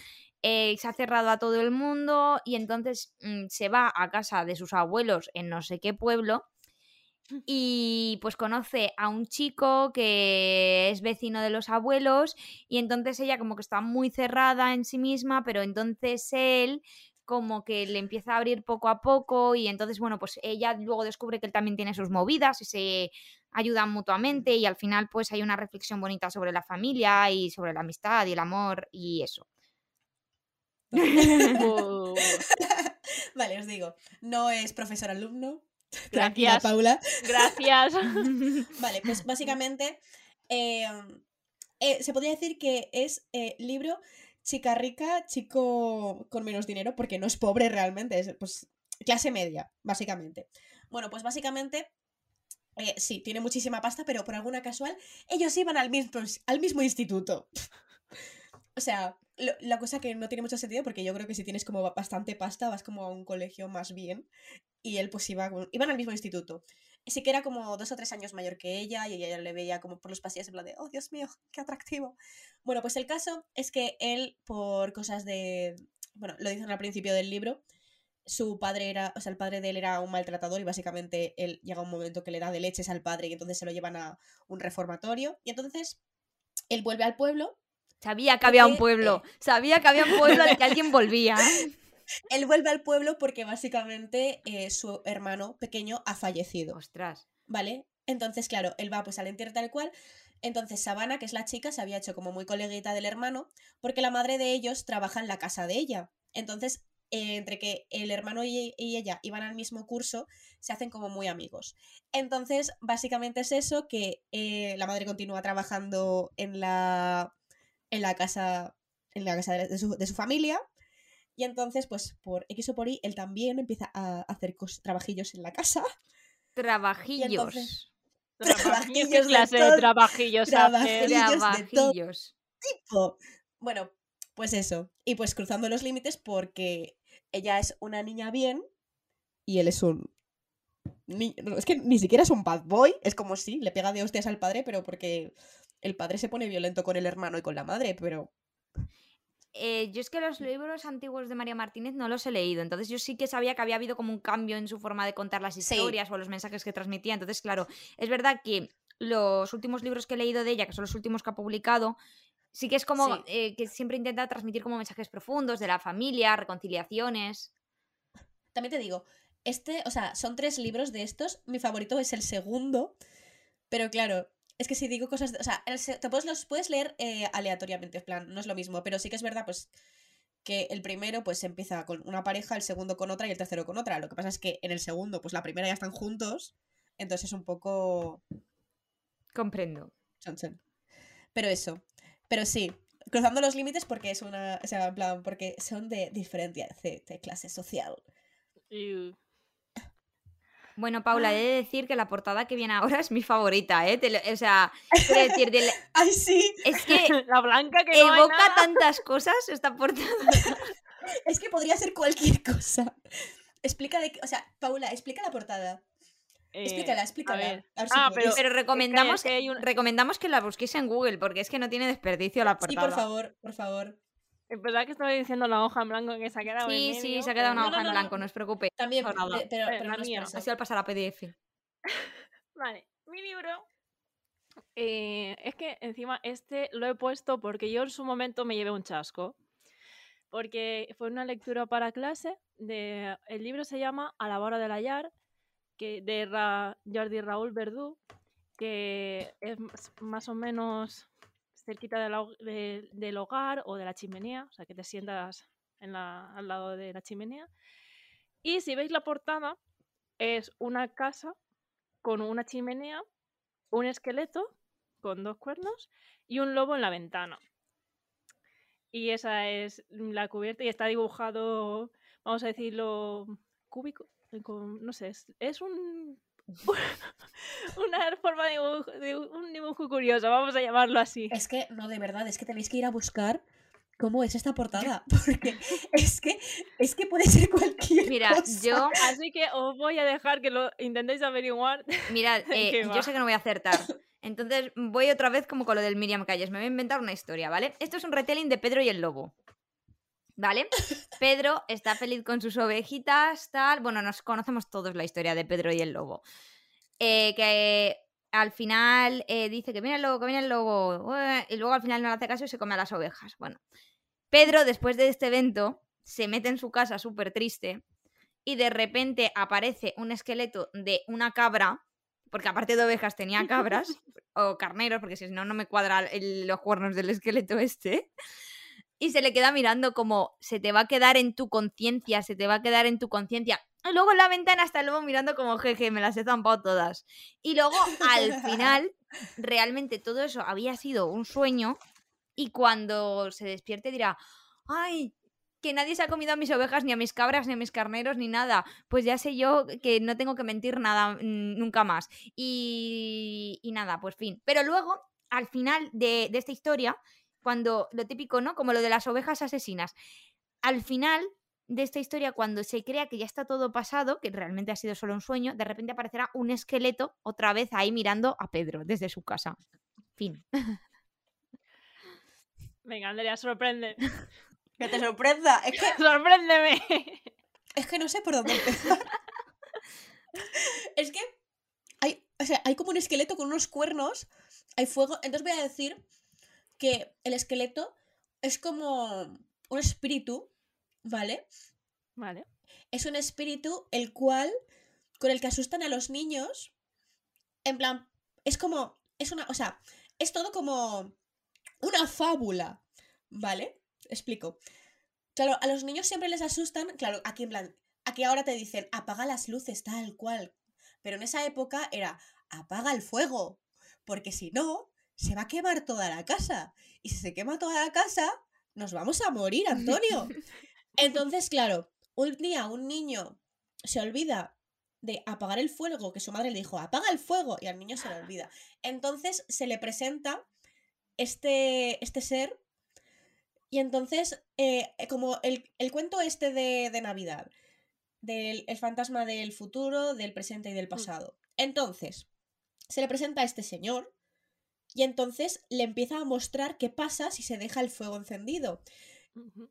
Speaker 1: eh, se ha cerrado a todo el mundo y entonces mm, se va a casa de sus abuelos en no sé qué pueblo y pues conoce a un chico que es vecino de los abuelos y entonces ella como que está muy cerrada en sí misma, pero entonces él como que le empieza a abrir poco a poco y entonces bueno, pues ella luego descubre que él también tiene sus movidas y se ayudan mutuamente y al final pues hay una reflexión bonita sobre la familia y sobre la amistad y el amor y eso.
Speaker 3: Vale, os digo, no es profesor-alumno. Tranquila,
Speaker 2: Gracias.
Speaker 3: Paula.
Speaker 2: gracias.
Speaker 3: Vale, pues básicamente eh, eh, se podría decir que es eh, libro chica rica, chico con menos dinero, porque no es pobre realmente, es pues clase media, básicamente. Bueno, pues básicamente eh, sí, tiene muchísima pasta, pero por alguna casual ellos iban al mismo, instituto. O sea, la cosa que no tiene mucho sentido porque yo creo que si tienes como bastante pasta vas como a un colegio más bien y él pues iba, iban al mismo instituto. Sí que era como dos o tres años mayor que ella y ella le veía como por los pasillos en plan de, oh Dios mío, qué atractivo. Bueno, pues el caso es que él por cosas de, bueno, lo dicen al principio del libro, su padre era, o sea, el padre de él era un maltratador y básicamente él llega un momento que le da de leches al padre y entonces se lo llevan a un reformatorio y entonces él vuelve al pueblo
Speaker 1: Sabía que había un pueblo,
Speaker 3: eh,
Speaker 1: sabía que había un pueblo al que alguien volvía.
Speaker 3: Él vuelve al pueblo porque básicamente eh, su hermano pequeño ha fallecido,
Speaker 1: Ostras.
Speaker 3: ¿vale? Entonces, claro, él va pues al entierro tal cual. Entonces, Sabana, que es la chica, se había hecho como muy coleguita del hermano porque la madre de ellos trabaja en la casa de ella. Entonces, eh, entre que el hermano y, y ella iban al mismo curso, se hacen como muy amigos. Entonces, básicamente es eso, que eh, la madre continúa trabajando en la, en la casa, en la casa de, de su, de su familia. Y entonces, pues por X o por Y, él también empieza a hacer trabajillos en la casa.
Speaker 1: Trabajillos.
Speaker 3: entonces-
Speaker 2: Trabajillos,
Speaker 3: Trabajillos
Speaker 2: ¿Qué
Speaker 3: de
Speaker 2: clase de trabajillos haces?
Speaker 3: trabajillos. de todo.
Speaker 1: Trabajillos.
Speaker 3: tipo. Bueno, pues eso. Y pues cruzando los límites porque ella es una niña bien y él es un... ni- Es que ni siquiera es un bad boy, es como si le pega de hostias al padre, pero porque el padre se pone violento con el hermano y con la madre, pero...
Speaker 1: Eh, yo es que los libros antiguos de María Martínez no los he leído, entonces yo sí que sabía que había habido como un cambio en su forma de contar las
Speaker 3: Sí.
Speaker 1: historias o los mensajes que transmitía. Entonces, claro, es verdad que los últimos libros que he leído de ella, que son los últimos que ha publicado, Sí que es como
Speaker 3: Sí.
Speaker 1: eh, que siempre intenta transmitir como mensajes profundos de la familia, reconciliaciones.
Speaker 3: También te digo, este, o sea, son tres libros de estos. Mi favorito es el segundo. Pero claro, es que si digo cosas. de- o sea, te puedes, los puedes leer eh, aleatoriamente, en plan, no es lo mismo. Pero sí que es verdad, pues, que el primero, pues, empieza con una pareja, el segundo con otra y el tercero con otra. Lo que pasa es que en el segundo, pues, la primera ya están juntos. Entonces es un poco.
Speaker 1: Comprendo.
Speaker 3: Pero eso. Pero sí. Cruzando los límites porque es una. O sea, en plan, porque son de diferente de, de clase social.
Speaker 2: Y-
Speaker 1: Bueno, Paula, he de decir que la portada que viene ahora es mi favorita, ¿eh? Lo- o sea, quiero decir, del-
Speaker 3: ¡Ay, sí!
Speaker 1: es que
Speaker 2: La blanca que no hay
Speaker 1: evoca
Speaker 2: nada.
Speaker 1: tantas cosas esta portada.
Speaker 3: Es que podría ser cualquier cosa. Explica de O sea, Paula, explica la portada.
Speaker 2: Eh,
Speaker 3: Explícala,
Speaker 2: a
Speaker 3: explícala.
Speaker 2: ver.
Speaker 3: A ver si
Speaker 2: Ah.
Speaker 1: Pero recomendamos,
Speaker 2: es que hay un-
Speaker 1: recomendamos que la busquéis en Google, porque es que no tiene desperdicio la
Speaker 3: Sí,
Speaker 1: portada.
Speaker 3: por favor, por favor.
Speaker 2: Es verdad que estaba diciendo la hoja en blanco que se ha quedado en
Speaker 1: Sí, sí,
Speaker 2: medio,
Speaker 1: se ha quedado
Speaker 2: pero
Speaker 1: una
Speaker 3: no,
Speaker 1: hoja
Speaker 3: no,
Speaker 1: en blanco,
Speaker 3: no.
Speaker 1: os preocupéis.
Speaker 3: También, pero,
Speaker 2: Eh,
Speaker 3: pero
Speaker 2: la
Speaker 3: no es
Speaker 2: mía.
Speaker 1: sido al pasar a PDF.
Speaker 2: Vale, mi libro. eh, es que encima este lo he puesto porque yo en su momento me llevé un chasco. Porque fue una lectura para clase. De, el libro se llama A la hora de la llar, que, de Ra- Jordi Raúl Verdú, que es más o menos cerquita del hogar o de la chimenea, o sea que te sientas en la- al lado de la chimenea. Y si veis la portada, es una casa con una chimenea, un esqueleto con dos cuernos y un lobo en la ventana. Y esa es la cubierta y está dibujado, vamos a decirlo, cúbico. no sé, es un, una forma de dibujo, de un dibujo curioso, vamos a llamarlo así.
Speaker 3: Es que, no, de verdad, es que tenéis que ir a buscar cómo es esta portada. Porque es que, es que puede ser cualquier
Speaker 1: Mira,
Speaker 3: cosa.
Speaker 1: yo,
Speaker 2: Así que os voy a dejar que lo intentéis averiguar.
Speaker 1: mira, eh, yo sé que no voy a acertar. Entonces voy otra vez como con lo del Miriam Calles. Me voy a inventar una historia, ¿vale? Esto es un retelling de Pedro y el lobo. ¿Vale? Pedro está feliz con sus ovejitas, tal. Bueno, nos conocemos todos la historia de Pedro y el lobo. Eh, que al final eh, dice que viene el lobo, que viene el lobo. ué, Y luego al final no le hace caso y se come a las ovejas. Bueno, Pedro, después de este evento, se mete en su casa súper triste y de repente aparece un esqueleto de una cabra, porque aparte de ovejas tenía cabras o carneros, porque si no, no me cuadran los cuernos del esqueleto este. Y se le queda mirando como se te va a quedar en tu conciencia, se te va a quedar en tu conciencia. Y luego en la ventana está el lobo mirando como jeje, me las he zampado todas. Y luego al final, realmente todo eso había sido un sueño. Y cuando se despierte dirá, ay, que nadie se ha comido a mis ovejas, ni a mis cabras, ni a mis carneros, ni nada. Pues ya sé yo que no tengo que mentir nada mm, nunca más. Y, y nada, pues fin. Pero luego, al final de, de esta historia, cuando lo típico, ¿no? Como lo de las ovejas asesinas. Al final de esta historia, cuando se crea que ya está todo pasado, que realmente ha sido solo un sueño, de repente aparecerá un esqueleto otra vez ahí mirando a Pedro desde su casa. Fin.
Speaker 2: Venga, Andrea, sorprende.
Speaker 3: Que te sorprenda. Es que,
Speaker 2: ¡Sorpréndeme!
Speaker 3: es que no sé por dónde empezar. es que hay, o sea, hay como un esqueleto con unos cuernos, hay fuego. Entonces voy a decir que el esqueleto es como un espíritu, ¿vale?
Speaker 2: Vale.
Speaker 3: es un espíritu el cual con el que asustan a los niños en plan es como es una o sea es todo como una fábula vale explico claro a los niños siempre les asustan claro aquí en plan aquí ahora te dicen apaga las luces tal cual pero en esa época era apaga el fuego porque si no se va a quemar toda la casa y si se quema toda la casa nos vamos a morir Antonio entonces claro un día un niño se olvida de apagar el fuego, que su madre le dijo, apaga el fuego, y al niño se le olvida. Entonces se le presenta este, este ser, y entonces, eh, como el, el cuento este de, de Navidad, del el fantasma del futuro, del presente y del pasado. Entonces, se le presenta a este señor, y entonces le empieza a mostrar qué pasa si se deja el fuego encendido.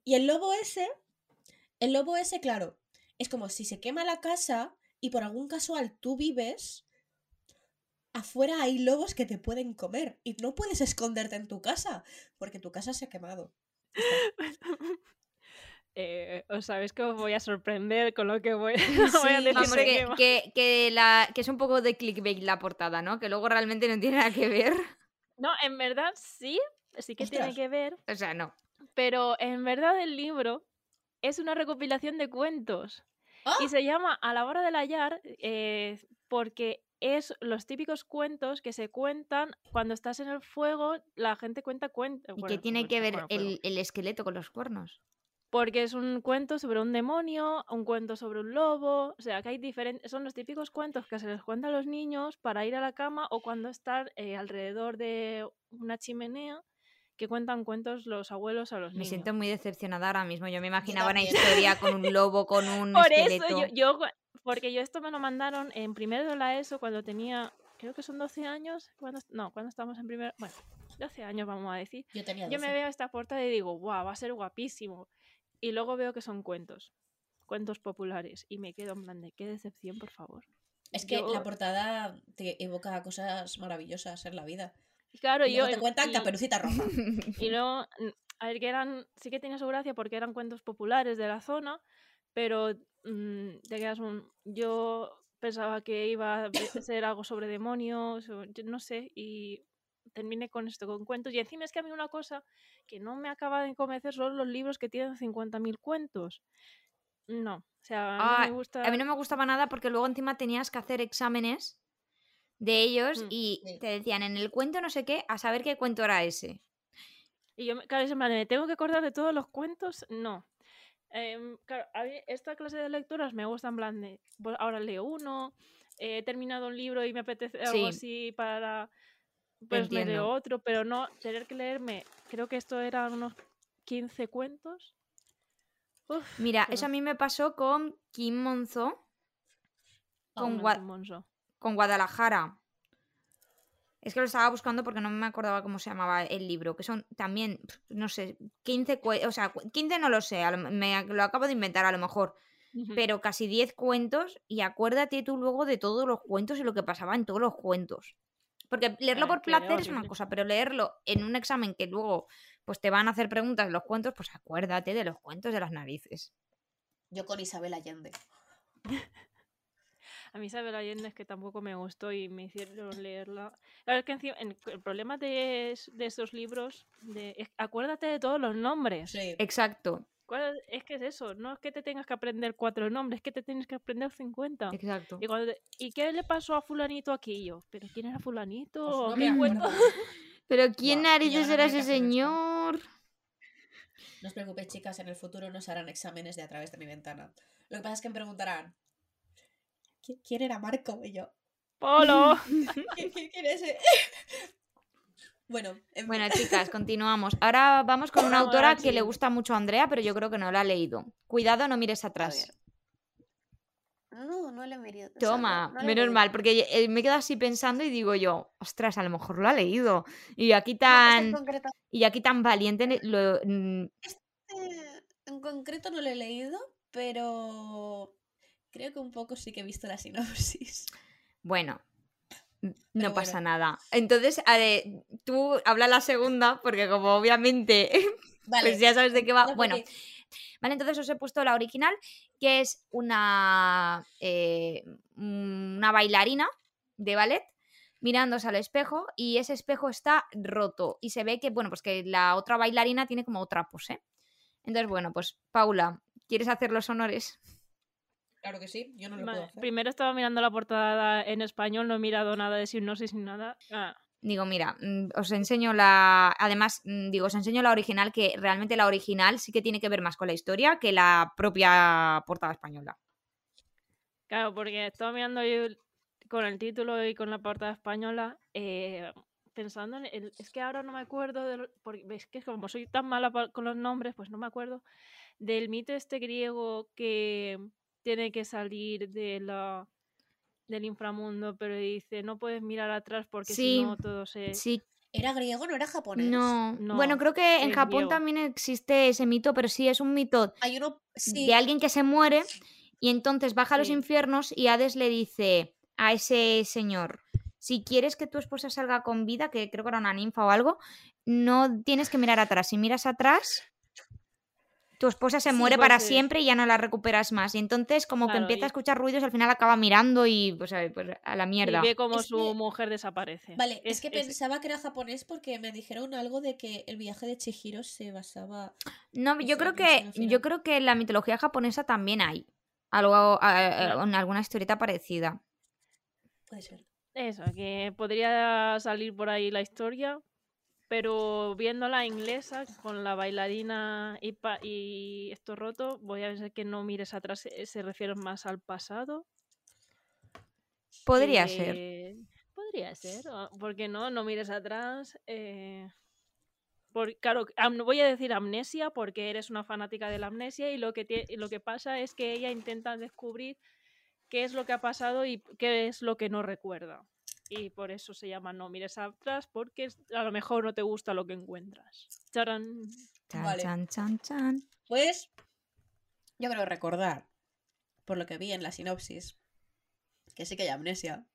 Speaker 3: Y el lobo ese, el lobo ese, claro, es como si se quema la casa y por algún casual tú vives, afuera hay lobos que te pueden comer y no puedes esconderte en tu casa porque tu casa se ha quemado.
Speaker 2: Eh, os sabéis que os voy a sorprender con lo que voy, voy a decir.
Speaker 1: Vamos, que, que, que la, que es un poco de clickbait la portada, ¿no? Que luego realmente no tiene nada que ver.
Speaker 2: No, en verdad sí, sí que tiene que ver,
Speaker 1: O sea, no.
Speaker 2: pero en verdad el libro es una recopilación de cuentos.
Speaker 3: ¡Ah!
Speaker 2: Y se llama A la hora del hallar eh, porque es los típicos cuentos que se cuentan cuando estás en el fuego, la gente cuenta cuentos.
Speaker 1: ¿Y qué tiene que ver el, el esqueleto con los cuernos?
Speaker 2: Porque es un cuento sobre un demonio, un cuento sobre un lobo, o sea, que hay diferentes, son los típicos cuentos que se les cuenta a los niños para ir a la cama o cuando están eh, alrededor de una chimenea, que cuentan cuentos los abuelos a los
Speaker 1: Me
Speaker 2: niños.
Speaker 1: siento muy decepcionada ahora mismo. Yo me imaginaba una historia con un lobo, con un
Speaker 2: Por
Speaker 1: esqueleto.
Speaker 2: eso yo, yo porque yo esto me lo mandaron en primero de la ESO cuando tenía, creo que son 12 años, cuando, no, cuando estamos en primero, bueno, 12 años vamos a decir.
Speaker 3: Yo tenía
Speaker 2: Yo me
Speaker 3: 12.
Speaker 2: veo esta portada y digo, guau, va a ser guapísimo. Y luego veo que son cuentos, cuentos populares. Y me quedo en plan de, qué decepción, por favor.
Speaker 3: Es que
Speaker 2: yo-
Speaker 3: la portada te evoca cosas maravillosas en la vida.
Speaker 2: Y claro,
Speaker 3: Y
Speaker 2: yo...
Speaker 3: te cuentan
Speaker 2: y-
Speaker 3: Caperucita Roja.
Speaker 2: Y luego, a ver, que eran, sí que tenía su gracia porque eran cuentos populares de la zona, pero mm, te quedas un... Yo pensaba que iba a ser algo sobre demonios, o no sé, y terminé con esto, con cuentos. Y encima es que a mí una cosa que no me acaba de convencer son los libros que tienen 50.000 cuentos. No, o sea, no
Speaker 1: Ah,
Speaker 2: me gusta...
Speaker 1: A mí no me gustaba nada porque luego encima tenías que hacer exámenes de ellos
Speaker 2: Mm.
Speaker 1: y
Speaker 3: Sí.
Speaker 1: te decían en el cuento no sé qué, a saber qué cuento era ese.
Speaker 2: Y yo, claro, en plan, ¿me tengo que acordar de todos los cuentos? No. Em, claro, a mí esta clase de lecturas me gusta en plan de, pues ahora leo uno, eh, he terminado un libro y me apetece algo
Speaker 1: Sí.
Speaker 2: así para, pues me
Speaker 1: Entiendo.
Speaker 2: leo otro, pero no tener que leerme, creo que esto eran unos 15 cuentos. Uf,
Speaker 1: Mira, eso a mí me pasó con Kim Monzo, con, Gua-
Speaker 2: Monzo.
Speaker 1: con Guadalajara. Es que lo estaba buscando porque no me acordaba cómo se llamaba el libro, que son también, no sé, 15, cue- o sea, cu- 15 no lo sé, me lo acabo de inventar a lo mejor, pero casi 10 cuentos y acuérdate tú luego de todos los cuentos y lo que pasaba en todos los cuentos. Porque leerlo por placer es una cosa, pero leerlo en un examen que luego pues te van a hacer preguntas los cuentos, pues acuérdate de los cuentos de las narices.
Speaker 3: Yo con Isabel Allende.
Speaker 2: A mí Isabel Allende es que tampoco me gustó y me hicieron leerla. Claro, es que encima, en- el problema de, de estos libros, de, es- acuérdate de todos los nombres.
Speaker 3: Sí.
Speaker 1: Exacto,
Speaker 2: ¿Cuál- Es que es eso, no es que te tengas que aprender cuatro nombres, es que te tienes que aprender 50.
Speaker 1: exacto.
Speaker 2: Y, cuando te- ¿y qué le pasó a fulanito aquí? Y yo, ¿pero quién era fulanito?
Speaker 3: Pues.
Speaker 1: Pero ¿quién
Speaker 3: y
Speaker 1: narices era ese señor?
Speaker 3: No os preocupéis, chicas, en el futuro nos harán exámenes de a través de mi ventana. Lo que pasa es que me preguntarán, "¿Qui- ¿quién era Marco? Y yo,
Speaker 2: ¡Polo!
Speaker 3: ¿quién, quién- quién es ese? bueno, en
Speaker 1: Bueno,
Speaker 3: fin.
Speaker 1: chicas, continuamos. Ahora vamos con una autora que le gusta mucho a Andrea, pero yo creo que no la ha leído. Cuidado, no mires atrás.
Speaker 4: No, no lo he leído. o sea,
Speaker 1: Toma,
Speaker 4: no- no lo he
Speaker 1: menos mal, porque eh, me quedo así pensando y digo yo, ostras, a lo mejor lo ha leído. Y aquí
Speaker 4: No, este
Speaker 1: tan, y aquí tan valiente lo, mm,
Speaker 3: Este en concreto no lo he leído, pero creo que un poco sí que he visto la sinopsis.
Speaker 1: bueno, no
Speaker 3: Pero
Speaker 1: pasa
Speaker 3: bueno.
Speaker 1: nada. Entonces, tú habla la segunda, porque como obviamente,
Speaker 3: Vale.
Speaker 1: pues ya sabes de qué va.
Speaker 3: no,
Speaker 1: Bueno,
Speaker 3: porque-
Speaker 1: Vale, entonces os he puesto la original, que es una, eh, una bailarina de ballet mirándose al espejo y ese espejo está roto y se ve que, bueno, pues que la otra bailarina tiene como otra pose. Entonces, bueno, pues Paula, ¿quieres hacer los honores?
Speaker 3: Claro que sí, yo no lo
Speaker 2: Vale,
Speaker 3: puedo hacer.
Speaker 2: Primero estaba mirando la portada en español, no he mirado nada de hipnosis ni nada. Ah,
Speaker 1: Digo, mira, mm, os enseño la. Además, mm, digo, os enseño la original, que realmente la original sí que tiene que ver más con la historia que la propia portada española.
Speaker 2: Claro, porque estaba mirando yo con el título y con la portada española, eh, pensando en el, es que ahora no me acuerdo de lo- porque ves que como soy tan mala con los nombres, pues no me acuerdo del mito este griego que tiene que salir de la del inframundo, pero dice no puedes mirar atrás porque
Speaker 1: Sí,
Speaker 2: si no todo se
Speaker 1: Sí,
Speaker 3: ¿Era griego, no era japonés?
Speaker 1: no.
Speaker 2: No,
Speaker 1: Bueno, creo que en Japón
Speaker 2: griego.
Speaker 1: también existe ese mito, pero sí es un mito
Speaker 3: Hay uno. Sí.
Speaker 1: de alguien que se muere y entonces baja a los infiernos y Hades le dice a ese señor, si quieres que tu esposa salga con vida, que creo que era una ninfa o algo, no tienes que mirar atrás. Si miras atrás, tu esposa se
Speaker 3: Sí,
Speaker 1: muere
Speaker 2: pues
Speaker 1: para siempre y ya no la recuperas más. Y entonces, como que empieza
Speaker 2: y-
Speaker 1: a escuchar ruidos, al final acaba mirando y pues, a- pues, a la mierda.
Speaker 2: Y ve como
Speaker 3: Es
Speaker 2: su
Speaker 3: que-
Speaker 2: mujer desaparece.
Speaker 3: Vale, es,
Speaker 2: Es-
Speaker 3: que
Speaker 2: es-
Speaker 3: pensaba que era japonés porque me dijeron algo de que el viaje de Chihiro se basaba.
Speaker 1: No, yo creo
Speaker 3: que
Speaker 1: yo creo que en la mitología japonesa también hay algo, a- alguna historieta parecida.
Speaker 3: Puede ser.
Speaker 2: Eso, que podría salir por ahí la historia, pero viendo la inglesa con la bailarina y, pa- y esto roto, voy a pensar que no mires atrás, eh, se refiere más al pasado.
Speaker 1: Podría ser.
Speaker 2: Eh, Podría ser, o- ¿por qué no? No mires atrás. eh, por- claro, voy a decir amnesia porque eres una fanática de la amnesia y lo que, lo que pasa es que ella intenta descubrir qué es lo que ha pasado y qué es lo que no recuerda. Y por eso se llama No mires atrás porque a lo mejor no te gusta lo que encuentras. ¡Tarán!
Speaker 1: Chan,
Speaker 3: Vale.
Speaker 1: chan, chan, chan.
Speaker 3: Pues yo creo recordar, por lo que vi en la sinopsis, que sí que hay amnesia.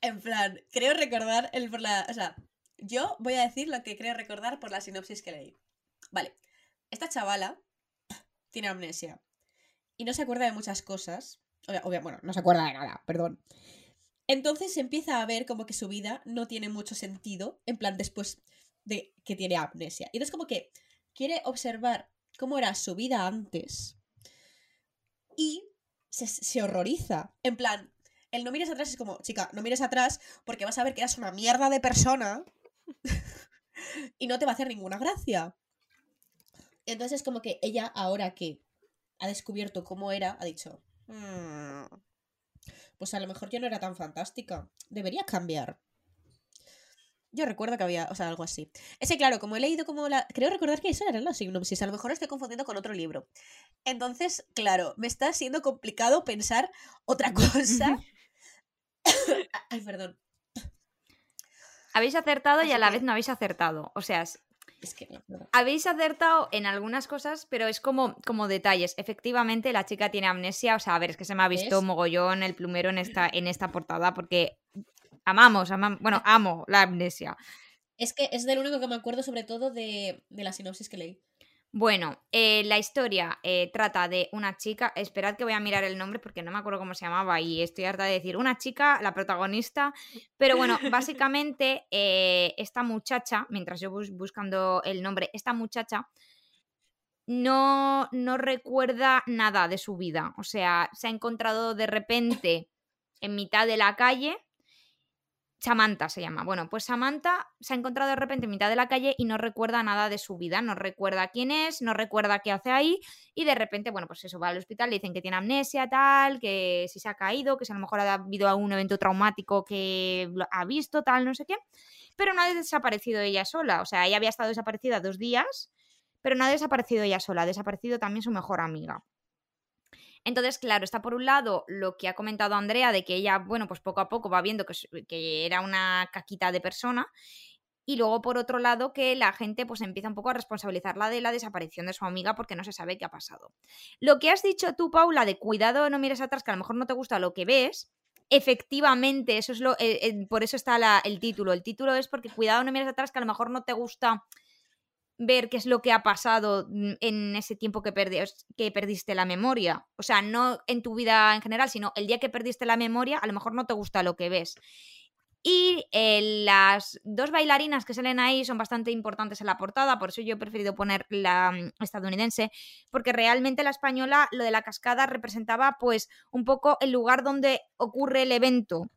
Speaker 3: En plan, creo recordar el por la. O sea, yo voy a decir lo que creo recordar por la sinopsis que leí. Vale. Esta chavala tiene amnesia. Y no se acuerda de muchas cosas. Obvia- obvia- bueno, no se acuerda de nada, perdón. Entonces empieza a ver como que su vida no tiene mucho sentido. En plan, después de que tiene amnesia. Y entonces como que quiere observar cómo era su vida antes. Y se, horroriza. En plan, el no mires atrás es como, chica, no mires atrás porque vas a ver que eras una mierda de persona y no te va a hacer ninguna gracia. Entonces es como que ella, ahora que ha descubierto cómo era, ha dicho, "Mm, pues a lo mejor yo no era tan fantástica. Debería cambiar. Yo recuerdo que había, o sea, algo así. Ese, claro, como he leído como la... Creo recordar que eso era la sinopsis, a lo mejor estoy confundiendo con otro libro. Entonces, claro, me está siendo complicado pensar otra cosa. Ay, perdón.
Speaker 1: Habéis acertado y a la
Speaker 3: que-
Speaker 1: vez no habéis acertado. O sea, es-
Speaker 3: Es que no, perdón.
Speaker 1: habéis acertado en algunas cosas, pero es como, como detalles. Efectivamente, la chica tiene amnesia. O sea, a ver, es que se me ha visto mogollón el plumero en esta, en esta portada porque amamos, amam- bueno, amo la amnesia.
Speaker 3: Es que es del único que me acuerdo sobre todo de, de la sinopsis que leí.
Speaker 1: Bueno, eh, la historia eh, trata de una chica. Esperad que voy a mirar el nombre porque no me acuerdo cómo se llamaba y estoy harta de decir una chica, la protagonista. Pero bueno, básicamente eh, esta muchacha, mientras yo bus- buscando el nombre, esta muchacha no, no recuerda nada de su vida. O sea, se ha encontrado de repente en mitad de la calle. Samantha se llama. Bueno, pues Samantha se ha encontrado de repente en mitad de la calle y no recuerda nada de su vida, no recuerda quién es, no recuerda qué hace ahí y de repente, bueno, pues eso, va al hospital, le dicen que tiene amnesia, tal, que si se ha caído, que si a lo mejor ha habido algún evento traumático que ha visto, tal, no sé qué, pero no ha desaparecido ella sola, o sea, ella había estado desaparecida dos días, pero no ha desaparecido ella sola, ha desaparecido también su mejor amiga. Entonces, claro, está por un lado lo que ha comentado Andrea de que ella, bueno, pues poco a poco va viendo que, que era una caquita de persona. Y luego, por otro lado, que la gente pues empieza un poco a responsabilizarla de la desaparición de su amiga porque no se sabe qué ha pasado. Lo que has dicho tú, Paula, de cuidado, no mires atrás, que a lo mejor no te gusta lo que ves, efectivamente, eso es lo, eh, eh, por eso está la- el título. El título es porque cuidado, no mires atrás, que a lo mejor no te gusta ver qué es lo que ha pasado mm, en ese tiempo que, perdi- que perdiste la memoria. O sea, no en tu vida en general, sino el día que perdiste la memoria, a lo mejor no te gusta lo que ves. Y eh, las dos bailarinas que salen ahí son bastante importantes en la portada, por eso yo he preferido poner la mm, estadounidense, porque realmente la española, lo de la cascada, representaba pues un poco el lugar donde ocurre el evento.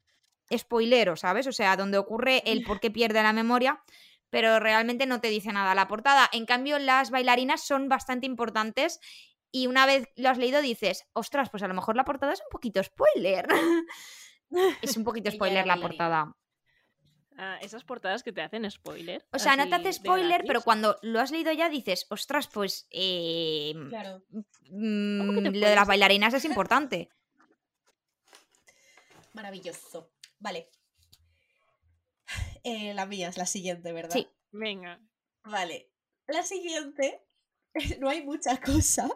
Speaker 1: Spoilero, ¿sabes? O sea, donde ocurre el por qué pierde la memoria, pero realmente no te dice nada la portada. En cambio, las bailarinas son bastante importantes y una vez lo has leído dices, ostras, pues a lo mejor la portada es un poquito spoiler. es un poquito spoiler la portada.
Speaker 2: Ah, esas portadas que te hacen spoiler.
Speaker 1: O sea, no te hace spoiler, pero cuando lo has leído ya dices, ostras, pues eh,
Speaker 3: Claro.
Speaker 1: mm, lo de las bailarinas es importante.
Speaker 3: Maravilloso. Vale. Eh, la mía es la siguiente, ¿verdad?
Speaker 1: Sí.
Speaker 2: Venga.
Speaker 3: Vale. La siguiente, no hay mucha cosa,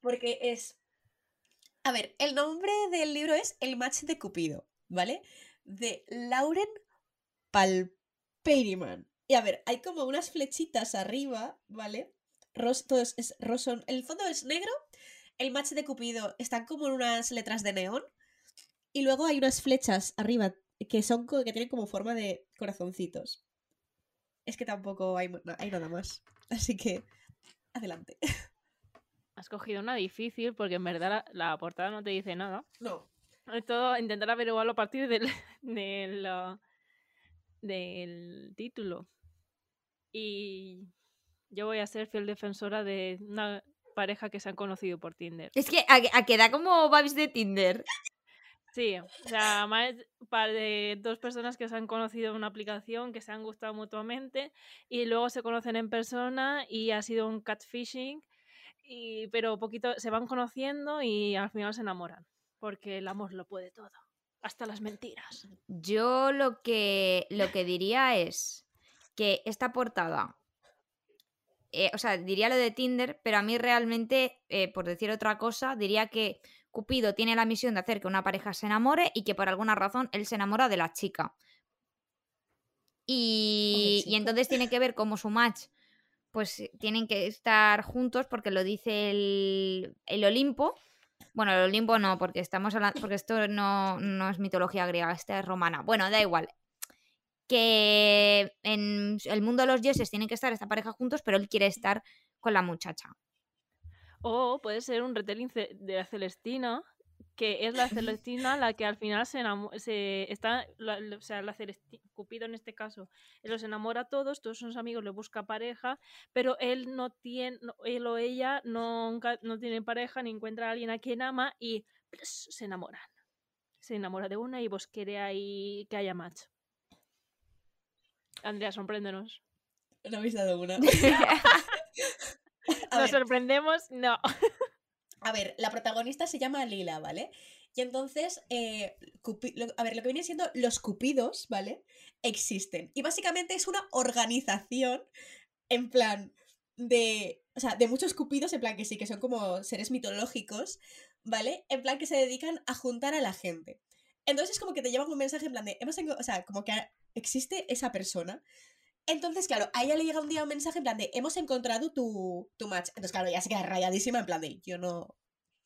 Speaker 3: porque es... A ver, el nombre del libro es El match de Cupido, ¿vale? de Lauren Palperiman. Y a ver, hay como unas flechitas arriba, ¿vale? Ros, todo es, es roso. El fondo es negro. El match de Cupido están como en unas letras de neón. Y luego hay unas flechas arriba que son que tienen como forma de corazoncitos. Es que tampoco hay, hay nada más. Así que, adelante.
Speaker 2: Has cogido una difícil porque en verdad la, la portada no te dice nada.
Speaker 3: No.
Speaker 2: Es todo intentar averiguarlo a partir del, del, del título. Y yo voy a ser fiel defensora de una pareja que se han conocido por Tinder.
Speaker 1: Es que a, a que da como vibes de Tinder.
Speaker 2: Sí, o sea, más para de dos personas que se han conocido en una aplicación, que se han gustado mutuamente y luego se conocen en persona y ha sido un catfishing, y, pero poquito se van conociendo y al final se enamoran, porque el amor lo puede todo, hasta las mentiras.
Speaker 1: Yo lo que, lo que diría es que esta portada, eh, o sea, diría lo de Tinder, pero a mí realmente, eh, por decir otra cosa, diría que Cupido tiene la misión de hacer que una pareja se enamore y que por alguna razón él se enamora de la chica. Y, entonces tiene que ver cómo su match, pues tienen que estar juntos porque lo dice el, el Olimpo. Bueno, el Olimpo no, porque estamos hablando, porque esto no, no es mitología griega, esta es romana. Bueno, da igual. Que en el mundo de los dioses tienen que estar esta pareja juntos, pero él quiere estar con la muchacha.
Speaker 2: O puede ser un retelling de la Celestina, que es la Celestina la que al final se enamora, se está, la- o sea, la Celesti- Cupido en este caso, él los enamora a todos, todos sus amigos le busca pareja, pero él no tiene, él o ella nunca no tiene pareja ni encuentra a alguien a quien ama y ¡plus! se enamoran. Se enamora de una y vos quiere ahí que haya match. Andrea, sorpréndenos.
Speaker 3: No habéis dado una. A
Speaker 2: ¿Nos
Speaker 3: ver,
Speaker 2: sorprendemos? No.
Speaker 3: A ver, la protagonista se llama Lila, ¿vale? Y entonces, eh, lo- a ver, lo que viene siendo los cupidos, ¿vale? Existen. Y básicamente es una organización en plan de... O sea, de muchos cupidos, en plan que sí, que son como seres mitológicos, ¿vale? En plan que se dedican a juntar a la gente. Entonces es como que te llevan un mensaje en plan de... Hemos o sea, como que existe esa persona. Entonces, claro, a ella le llega un día un mensaje en plan de hemos encontrado tu, tu match. Entonces, claro, ella se queda rayadísima en plan de yo no,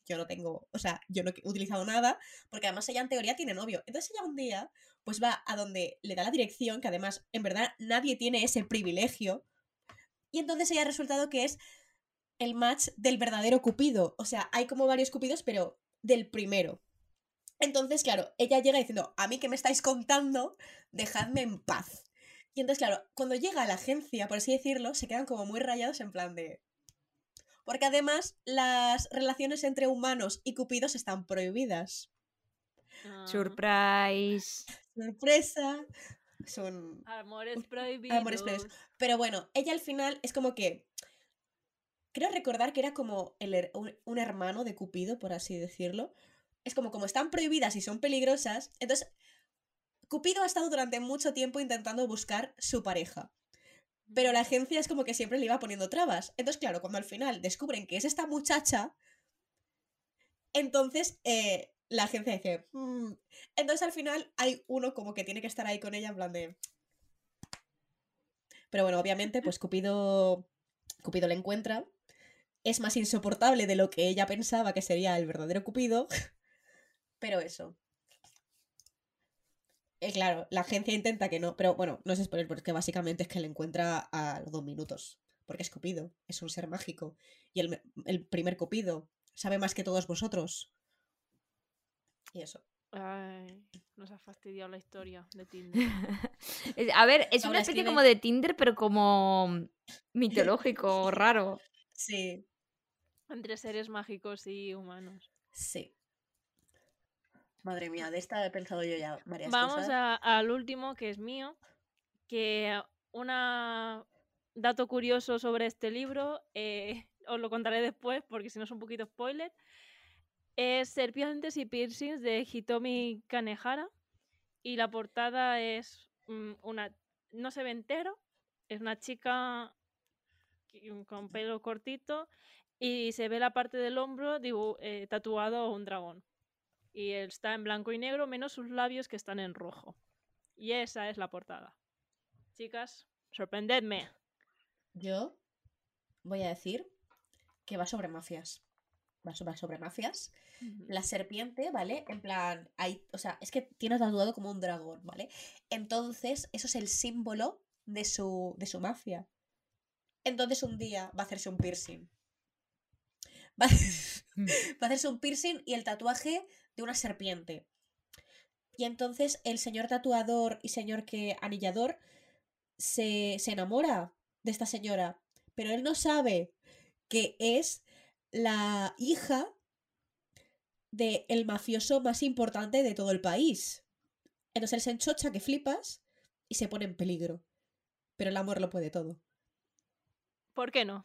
Speaker 3: yo no tengo, o sea, yo no he utilizado nada, porque además ella en teoría tiene novio. Entonces ella un día, pues va a donde le da la dirección, que además, en verdad, nadie tiene ese privilegio. Y entonces ella ha resultado que es el match del verdadero Cupido. O sea, hay como varios Cupidos, pero del primero. Entonces, claro, ella llega diciendo, a mí que me estáis contando, dejadme en paz. Y entonces, claro, cuando llega a la agencia, por así decirlo, se quedan como muy rayados en plan de... Porque además las relaciones entre humanos y cupidos están prohibidas.
Speaker 2: Ah.
Speaker 1: Surprise.
Speaker 3: Sorpresa. Son...
Speaker 2: Amores prohibidos.
Speaker 3: Amores prohibidos. Pero bueno, ella al final es como que... Creo recordar que era como el her- un, un hermano de Cupido, por así decirlo. Es como, como están prohibidas y son peligrosas, entonces Cupido ha estado durante mucho tiempo intentando buscar su pareja. Pero la agencia es como que siempre le iba poniendo trabas. Entonces, claro, cuando al final descubren que es esta muchacha, entonces eh, la agencia dice... "Mm". Entonces al final hay uno como que tiene que estar ahí con ella en plan de... Pero bueno, obviamente, pues Cupido, Cupido le encuentra. Es más insoportable de lo que ella pensaba que sería el verdadero Cupido. Pero eso. Eh, claro, la agencia intenta que no, pero bueno, no es spoiler porque básicamente es que le encuentra a los dos minutos. Porque es Cupido, es un ser mágico. Y el, el primer Cupido sabe más que todos vosotros. Y eso.
Speaker 2: Ay, nos ha fastidiado la historia de Tinder.
Speaker 1: Es- A ver, es una especie
Speaker 3: escribe.
Speaker 1: como de Tinder, pero como mitológico, raro.
Speaker 3: Sí,
Speaker 2: Entre seres mágicos y humanos.
Speaker 3: sí. Madre mía, de esta he pensado yo ya varias
Speaker 2: Vamos
Speaker 3: cosas.
Speaker 2: a- al último, que es mío. Que una dato curioso sobre este libro, eh, os lo contaré después, porque si no es un poquito spoiler. Es Serpientes y Piercings de Hitomi Kanehara. Y la portada es mm, una. No se ve entero. Es una chica que- con pelo cortito. Y se ve la parte del hombro eh, tatuado un dragón. Y está en blanco y negro, menos sus labios que están en rojo. Y esa es la portada. Chicas, sorprendedme.
Speaker 3: Yo voy a decir que va sobre mafias. Va sobre, sobre mafias. La serpiente, ¿vale? En plan, hay, o sea, es que tiene tatuado como un dragón, ¿vale? Entonces, eso es el símbolo de su, de su mafia. Entonces, un día va a hacerse un piercing. Va,
Speaker 1: Mm.
Speaker 3: va a hacerse un piercing y el tatuaje de una serpiente. Y entonces el señor tatuador y señor que anillador se, se enamora de esta señora, pero él no sabe que es la hija del el mafioso más importante de todo el país. Entonces él se enchocha que flipas y se pone en peligro. Pero el amor lo puede todo.
Speaker 2: ¿Por qué no?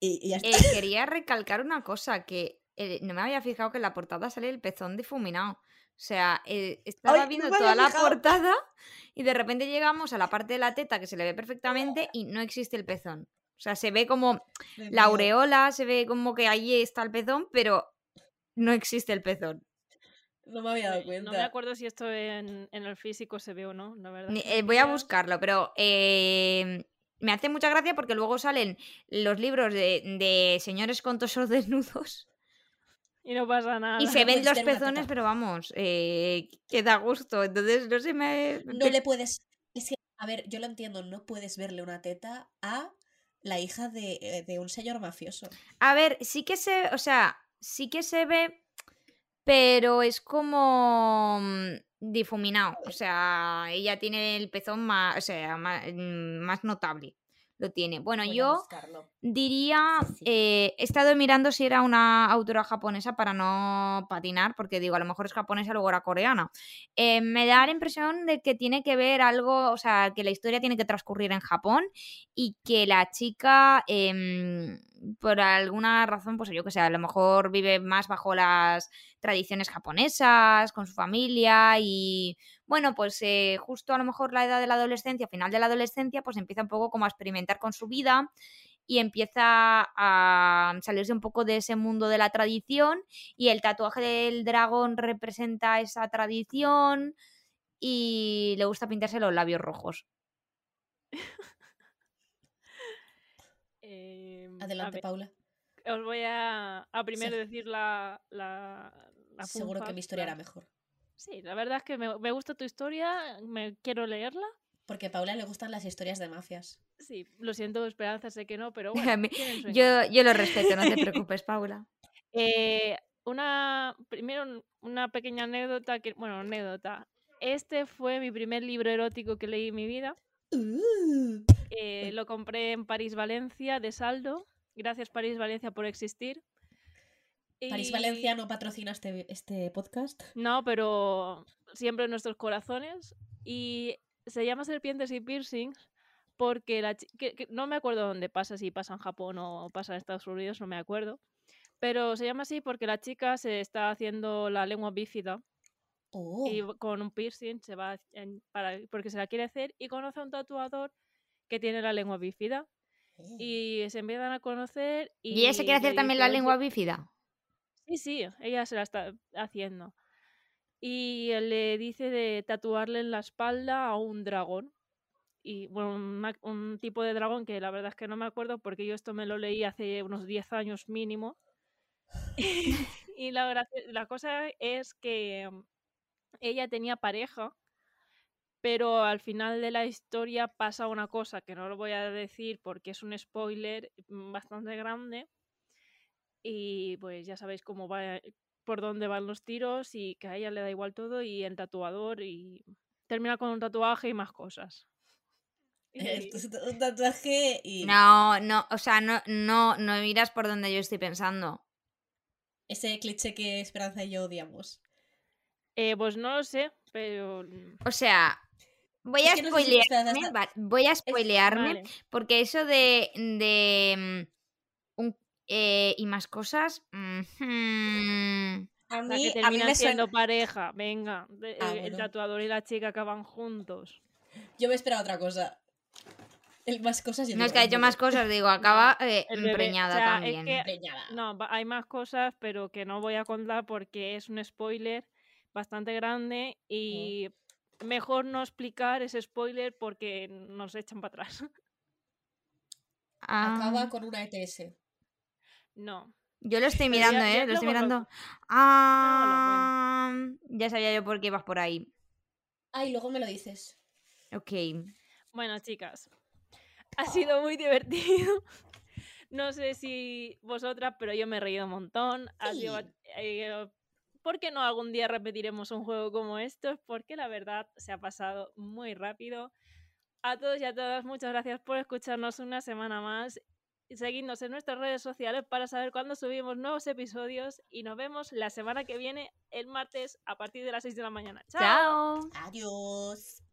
Speaker 3: Y, y ya está.
Speaker 1: Eh, quería recalcar una cosa, que eh, no me había fijado que en la portada sale el pezón difuminado. O sea, eh, estaba
Speaker 3: Ay, no
Speaker 1: viendo toda la
Speaker 3: fijado.
Speaker 1: portada y de repente llegamos a la parte de la teta que se le ve perfectamente y no existe el pezón. O sea, se ve como
Speaker 3: Me
Speaker 1: la aureola, se ve como que ahí está el pezón, pero no existe el pezón.
Speaker 3: No me había dado
Speaker 2: No
Speaker 3: cuenta.
Speaker 2: me acuerdo si esto en, en el físico se ve o no, la verdad.
Speaker 1: Eh, voy a buscarlo, pero eh, me hace mucha gracia porque luego salen los libros de, de señores con tosos desnudos
Speaker 2: Y no pasa nada.
Speaker 1: y se ven los pezones, pero vamos, eh, que da gusto. Entonces, no se me...
Speaker 3: No le puedes. Es que, a ver, yo lo entiendo, no puedes verle una teta a la hija de, eh, de un señor mafioso.
Speaker 1: A ver, sí que se, o sea, sí que se ve, pero es como mm, difuminado. O sea, ella tiene el pezón más, o sea, más, mm, más notable. Lo tiene. Bueno,
Speaker 3: Voy
Speaker 1: yo diría,
Speaker 3: Sí, sí.
Speaker 1: eh, he estado mirando si era una autora japonesa para no patinar, porque digo, a lo mejor es japonesa, luego era coreana. Eh, me da la impresión de que tiene que ver algo, o sea, que la historia tiene que transcurrir en Japón y que la chica, em, por alguna razón, pues yo que sé, a lo mejor vive más bajo las tradiciones japonesas, con su familia y bueno, pues eh, justo a lo mejor la edad de la adolescencia, final de la adolescencia, pues empieza un poco como a experimentar con su vida y empieza a salirse un poco de ese mundo de la tradición y el tatuaje del dragón representa esa tradición y le gusta pintarse los labios rojos.
Speaker 2: Eh, a
Speaker 3: Adelante, Paula.
Speaker 2: os voy a, a primero decir la, la,
Speaker 3: Seguro que mi historia era mejor.
Speaker 2: Sí, la verdad es que me, me gusta tu historia, me quiero leerla.
Speaker 3: Porque a Paula le gustan las historias de mafias.
Speaker 2: Sí, lo siento, Esperanza, sé que no, pero bueno.
Speaker 1: mí-. Yo, yo lo respeto, no te preocupes, Paula.
Speaker 2: Eh, una, primero una pequeña anécdota, que, bueno, anécdota. Este fue mi primer libro erótico que leí en mi vida.
Speaker 3: Uh,
Speaker 2: Eh, lo compré en París, Valencia, de saldo. Gracias París, Valencia por existir.
Speaker 3: París Valencia no patrocina este, este podcast.
Speaker 2: No, pero siempre en nuestros corazones. Y se llama Serpientes y Piercings porque la que- que no me acuerdo dónde pasa, si pasa en Japón o pasa en Estados Unidos, no me acuerdo. Pero se llama así porque la chica se está haciendo la lengua bífida
Speaker 3: Oh,
Speaker 2: y con un piercing se va en- para, porque se la quiere hacer y conoce a un tatuador que tiene la lengua bífida
Speaker 3: eh.
Speaker 2: y se empiezan a conocer y,
Speaker 1: ¿Y ella se quiere hacer también la
Speaker 2: "Oye,
Speaker 1: lengua bífida?
Speaker 2: Sí, sí, ella se la está haciendo. Y le dice de tatuarle en la espalda a un dragón. Y bueno, un tipo de dragón que la verdad es que no me acuerdo porque yo esto me lo leí hace unos 10 años mínimo. y la, la cosa es que mm, ella tenía pareja, pero al final de la historia pasa una cosa que no lo voy a decir porque es un spoiler mm, bastante grande. Y pues ya sabéis cómo va, por dónde van los tiros y que a ella le da igual todo y el tatuador y termina con un tatuaje y más cosas. Y-
Speaker 3: Esto es un tatuaje y
Speaker 1: No, no, o sea, no, no, no miras por donde yo estoy pensando.
Speaker 3: ese cliché que Esperanza y yo odiamos.
Speaker 2: Eh, pues no lo sé, pero... mm,
Speaker 1: O sea, voy
Speaker 3: Es
Speaker 1: a
Speaker 3: que no sé si Esperanza
Speaker 1: spoilearme, voy a spoilearme,
Speaker 2: Vale.
Speaker 1: porque eso de, de mm, eh, y más cosas. mm, hmm,
Speaker 3: A
Speaker 2: O sea,
Speaker 3: mí,
Speaker 2: que
Speaker 3: a mí me
Speaker 2: siendo
Speaker 3: suena...
Speaker 2: pareja, venga. de-
Speaker 3: Ah,
Speaker 2: el- El tatuador y la chica acaban juntos.
Speaker 3: Yo me esperaba otra cosa. El más cosas. yo
Speaker 1: No es que ha
Speaker 3: "Ay,
Speaker 1: hecho
Speaker 3: bebé".
Speaker 1: más cosas, digo, acaba eh,
Speaker 2: o
Speaker 1: empreñada
Speaker 2: es
Speaker 1: también.
Speaker 2: que-. No, hay más cosas, pero que no voy a contar porque es un spoiler bastante grande y mejor no explicar ese spoiler porque nos echan para atrás.
Speaker 1: Ah,
Speaker 3: Acaba con una ETS.
Speaker 2: No.
Speaker 1: Yo lo estoy mirando,
Speaker 2: ya- ya
Speaker 1: ¿eh? Lo estoy
Speaker 2: lo-
Speaker 1: mirando. Ah, ya sabía yo por qué ibas por ahí.
Speaker 3: Ay, luego me lo dices.
Speaker 1: Ok.
Speaker 2: Bueno, chicas, ha sido muy divertido. No sé si vosotras, pero yo me he reído un montón. Ha sido,
Speaker 3: Sí.
Speaker 2: eh, ¿Por qué no algún día repetiremos un juego como estos? Porque la verdad se ha pasado muy rápido. A todos y a todas, muchas gracias por escucharnos una semana más. Y Seguidnos en nuestras redes sociales para saber cuándo subimos nuevos episodios. Y nos vemos la semana que viene, el martes, a partir de las 6 de la mañana. ¡Chao!
Speaker 1: Chao.
Speaker 3: Adiós.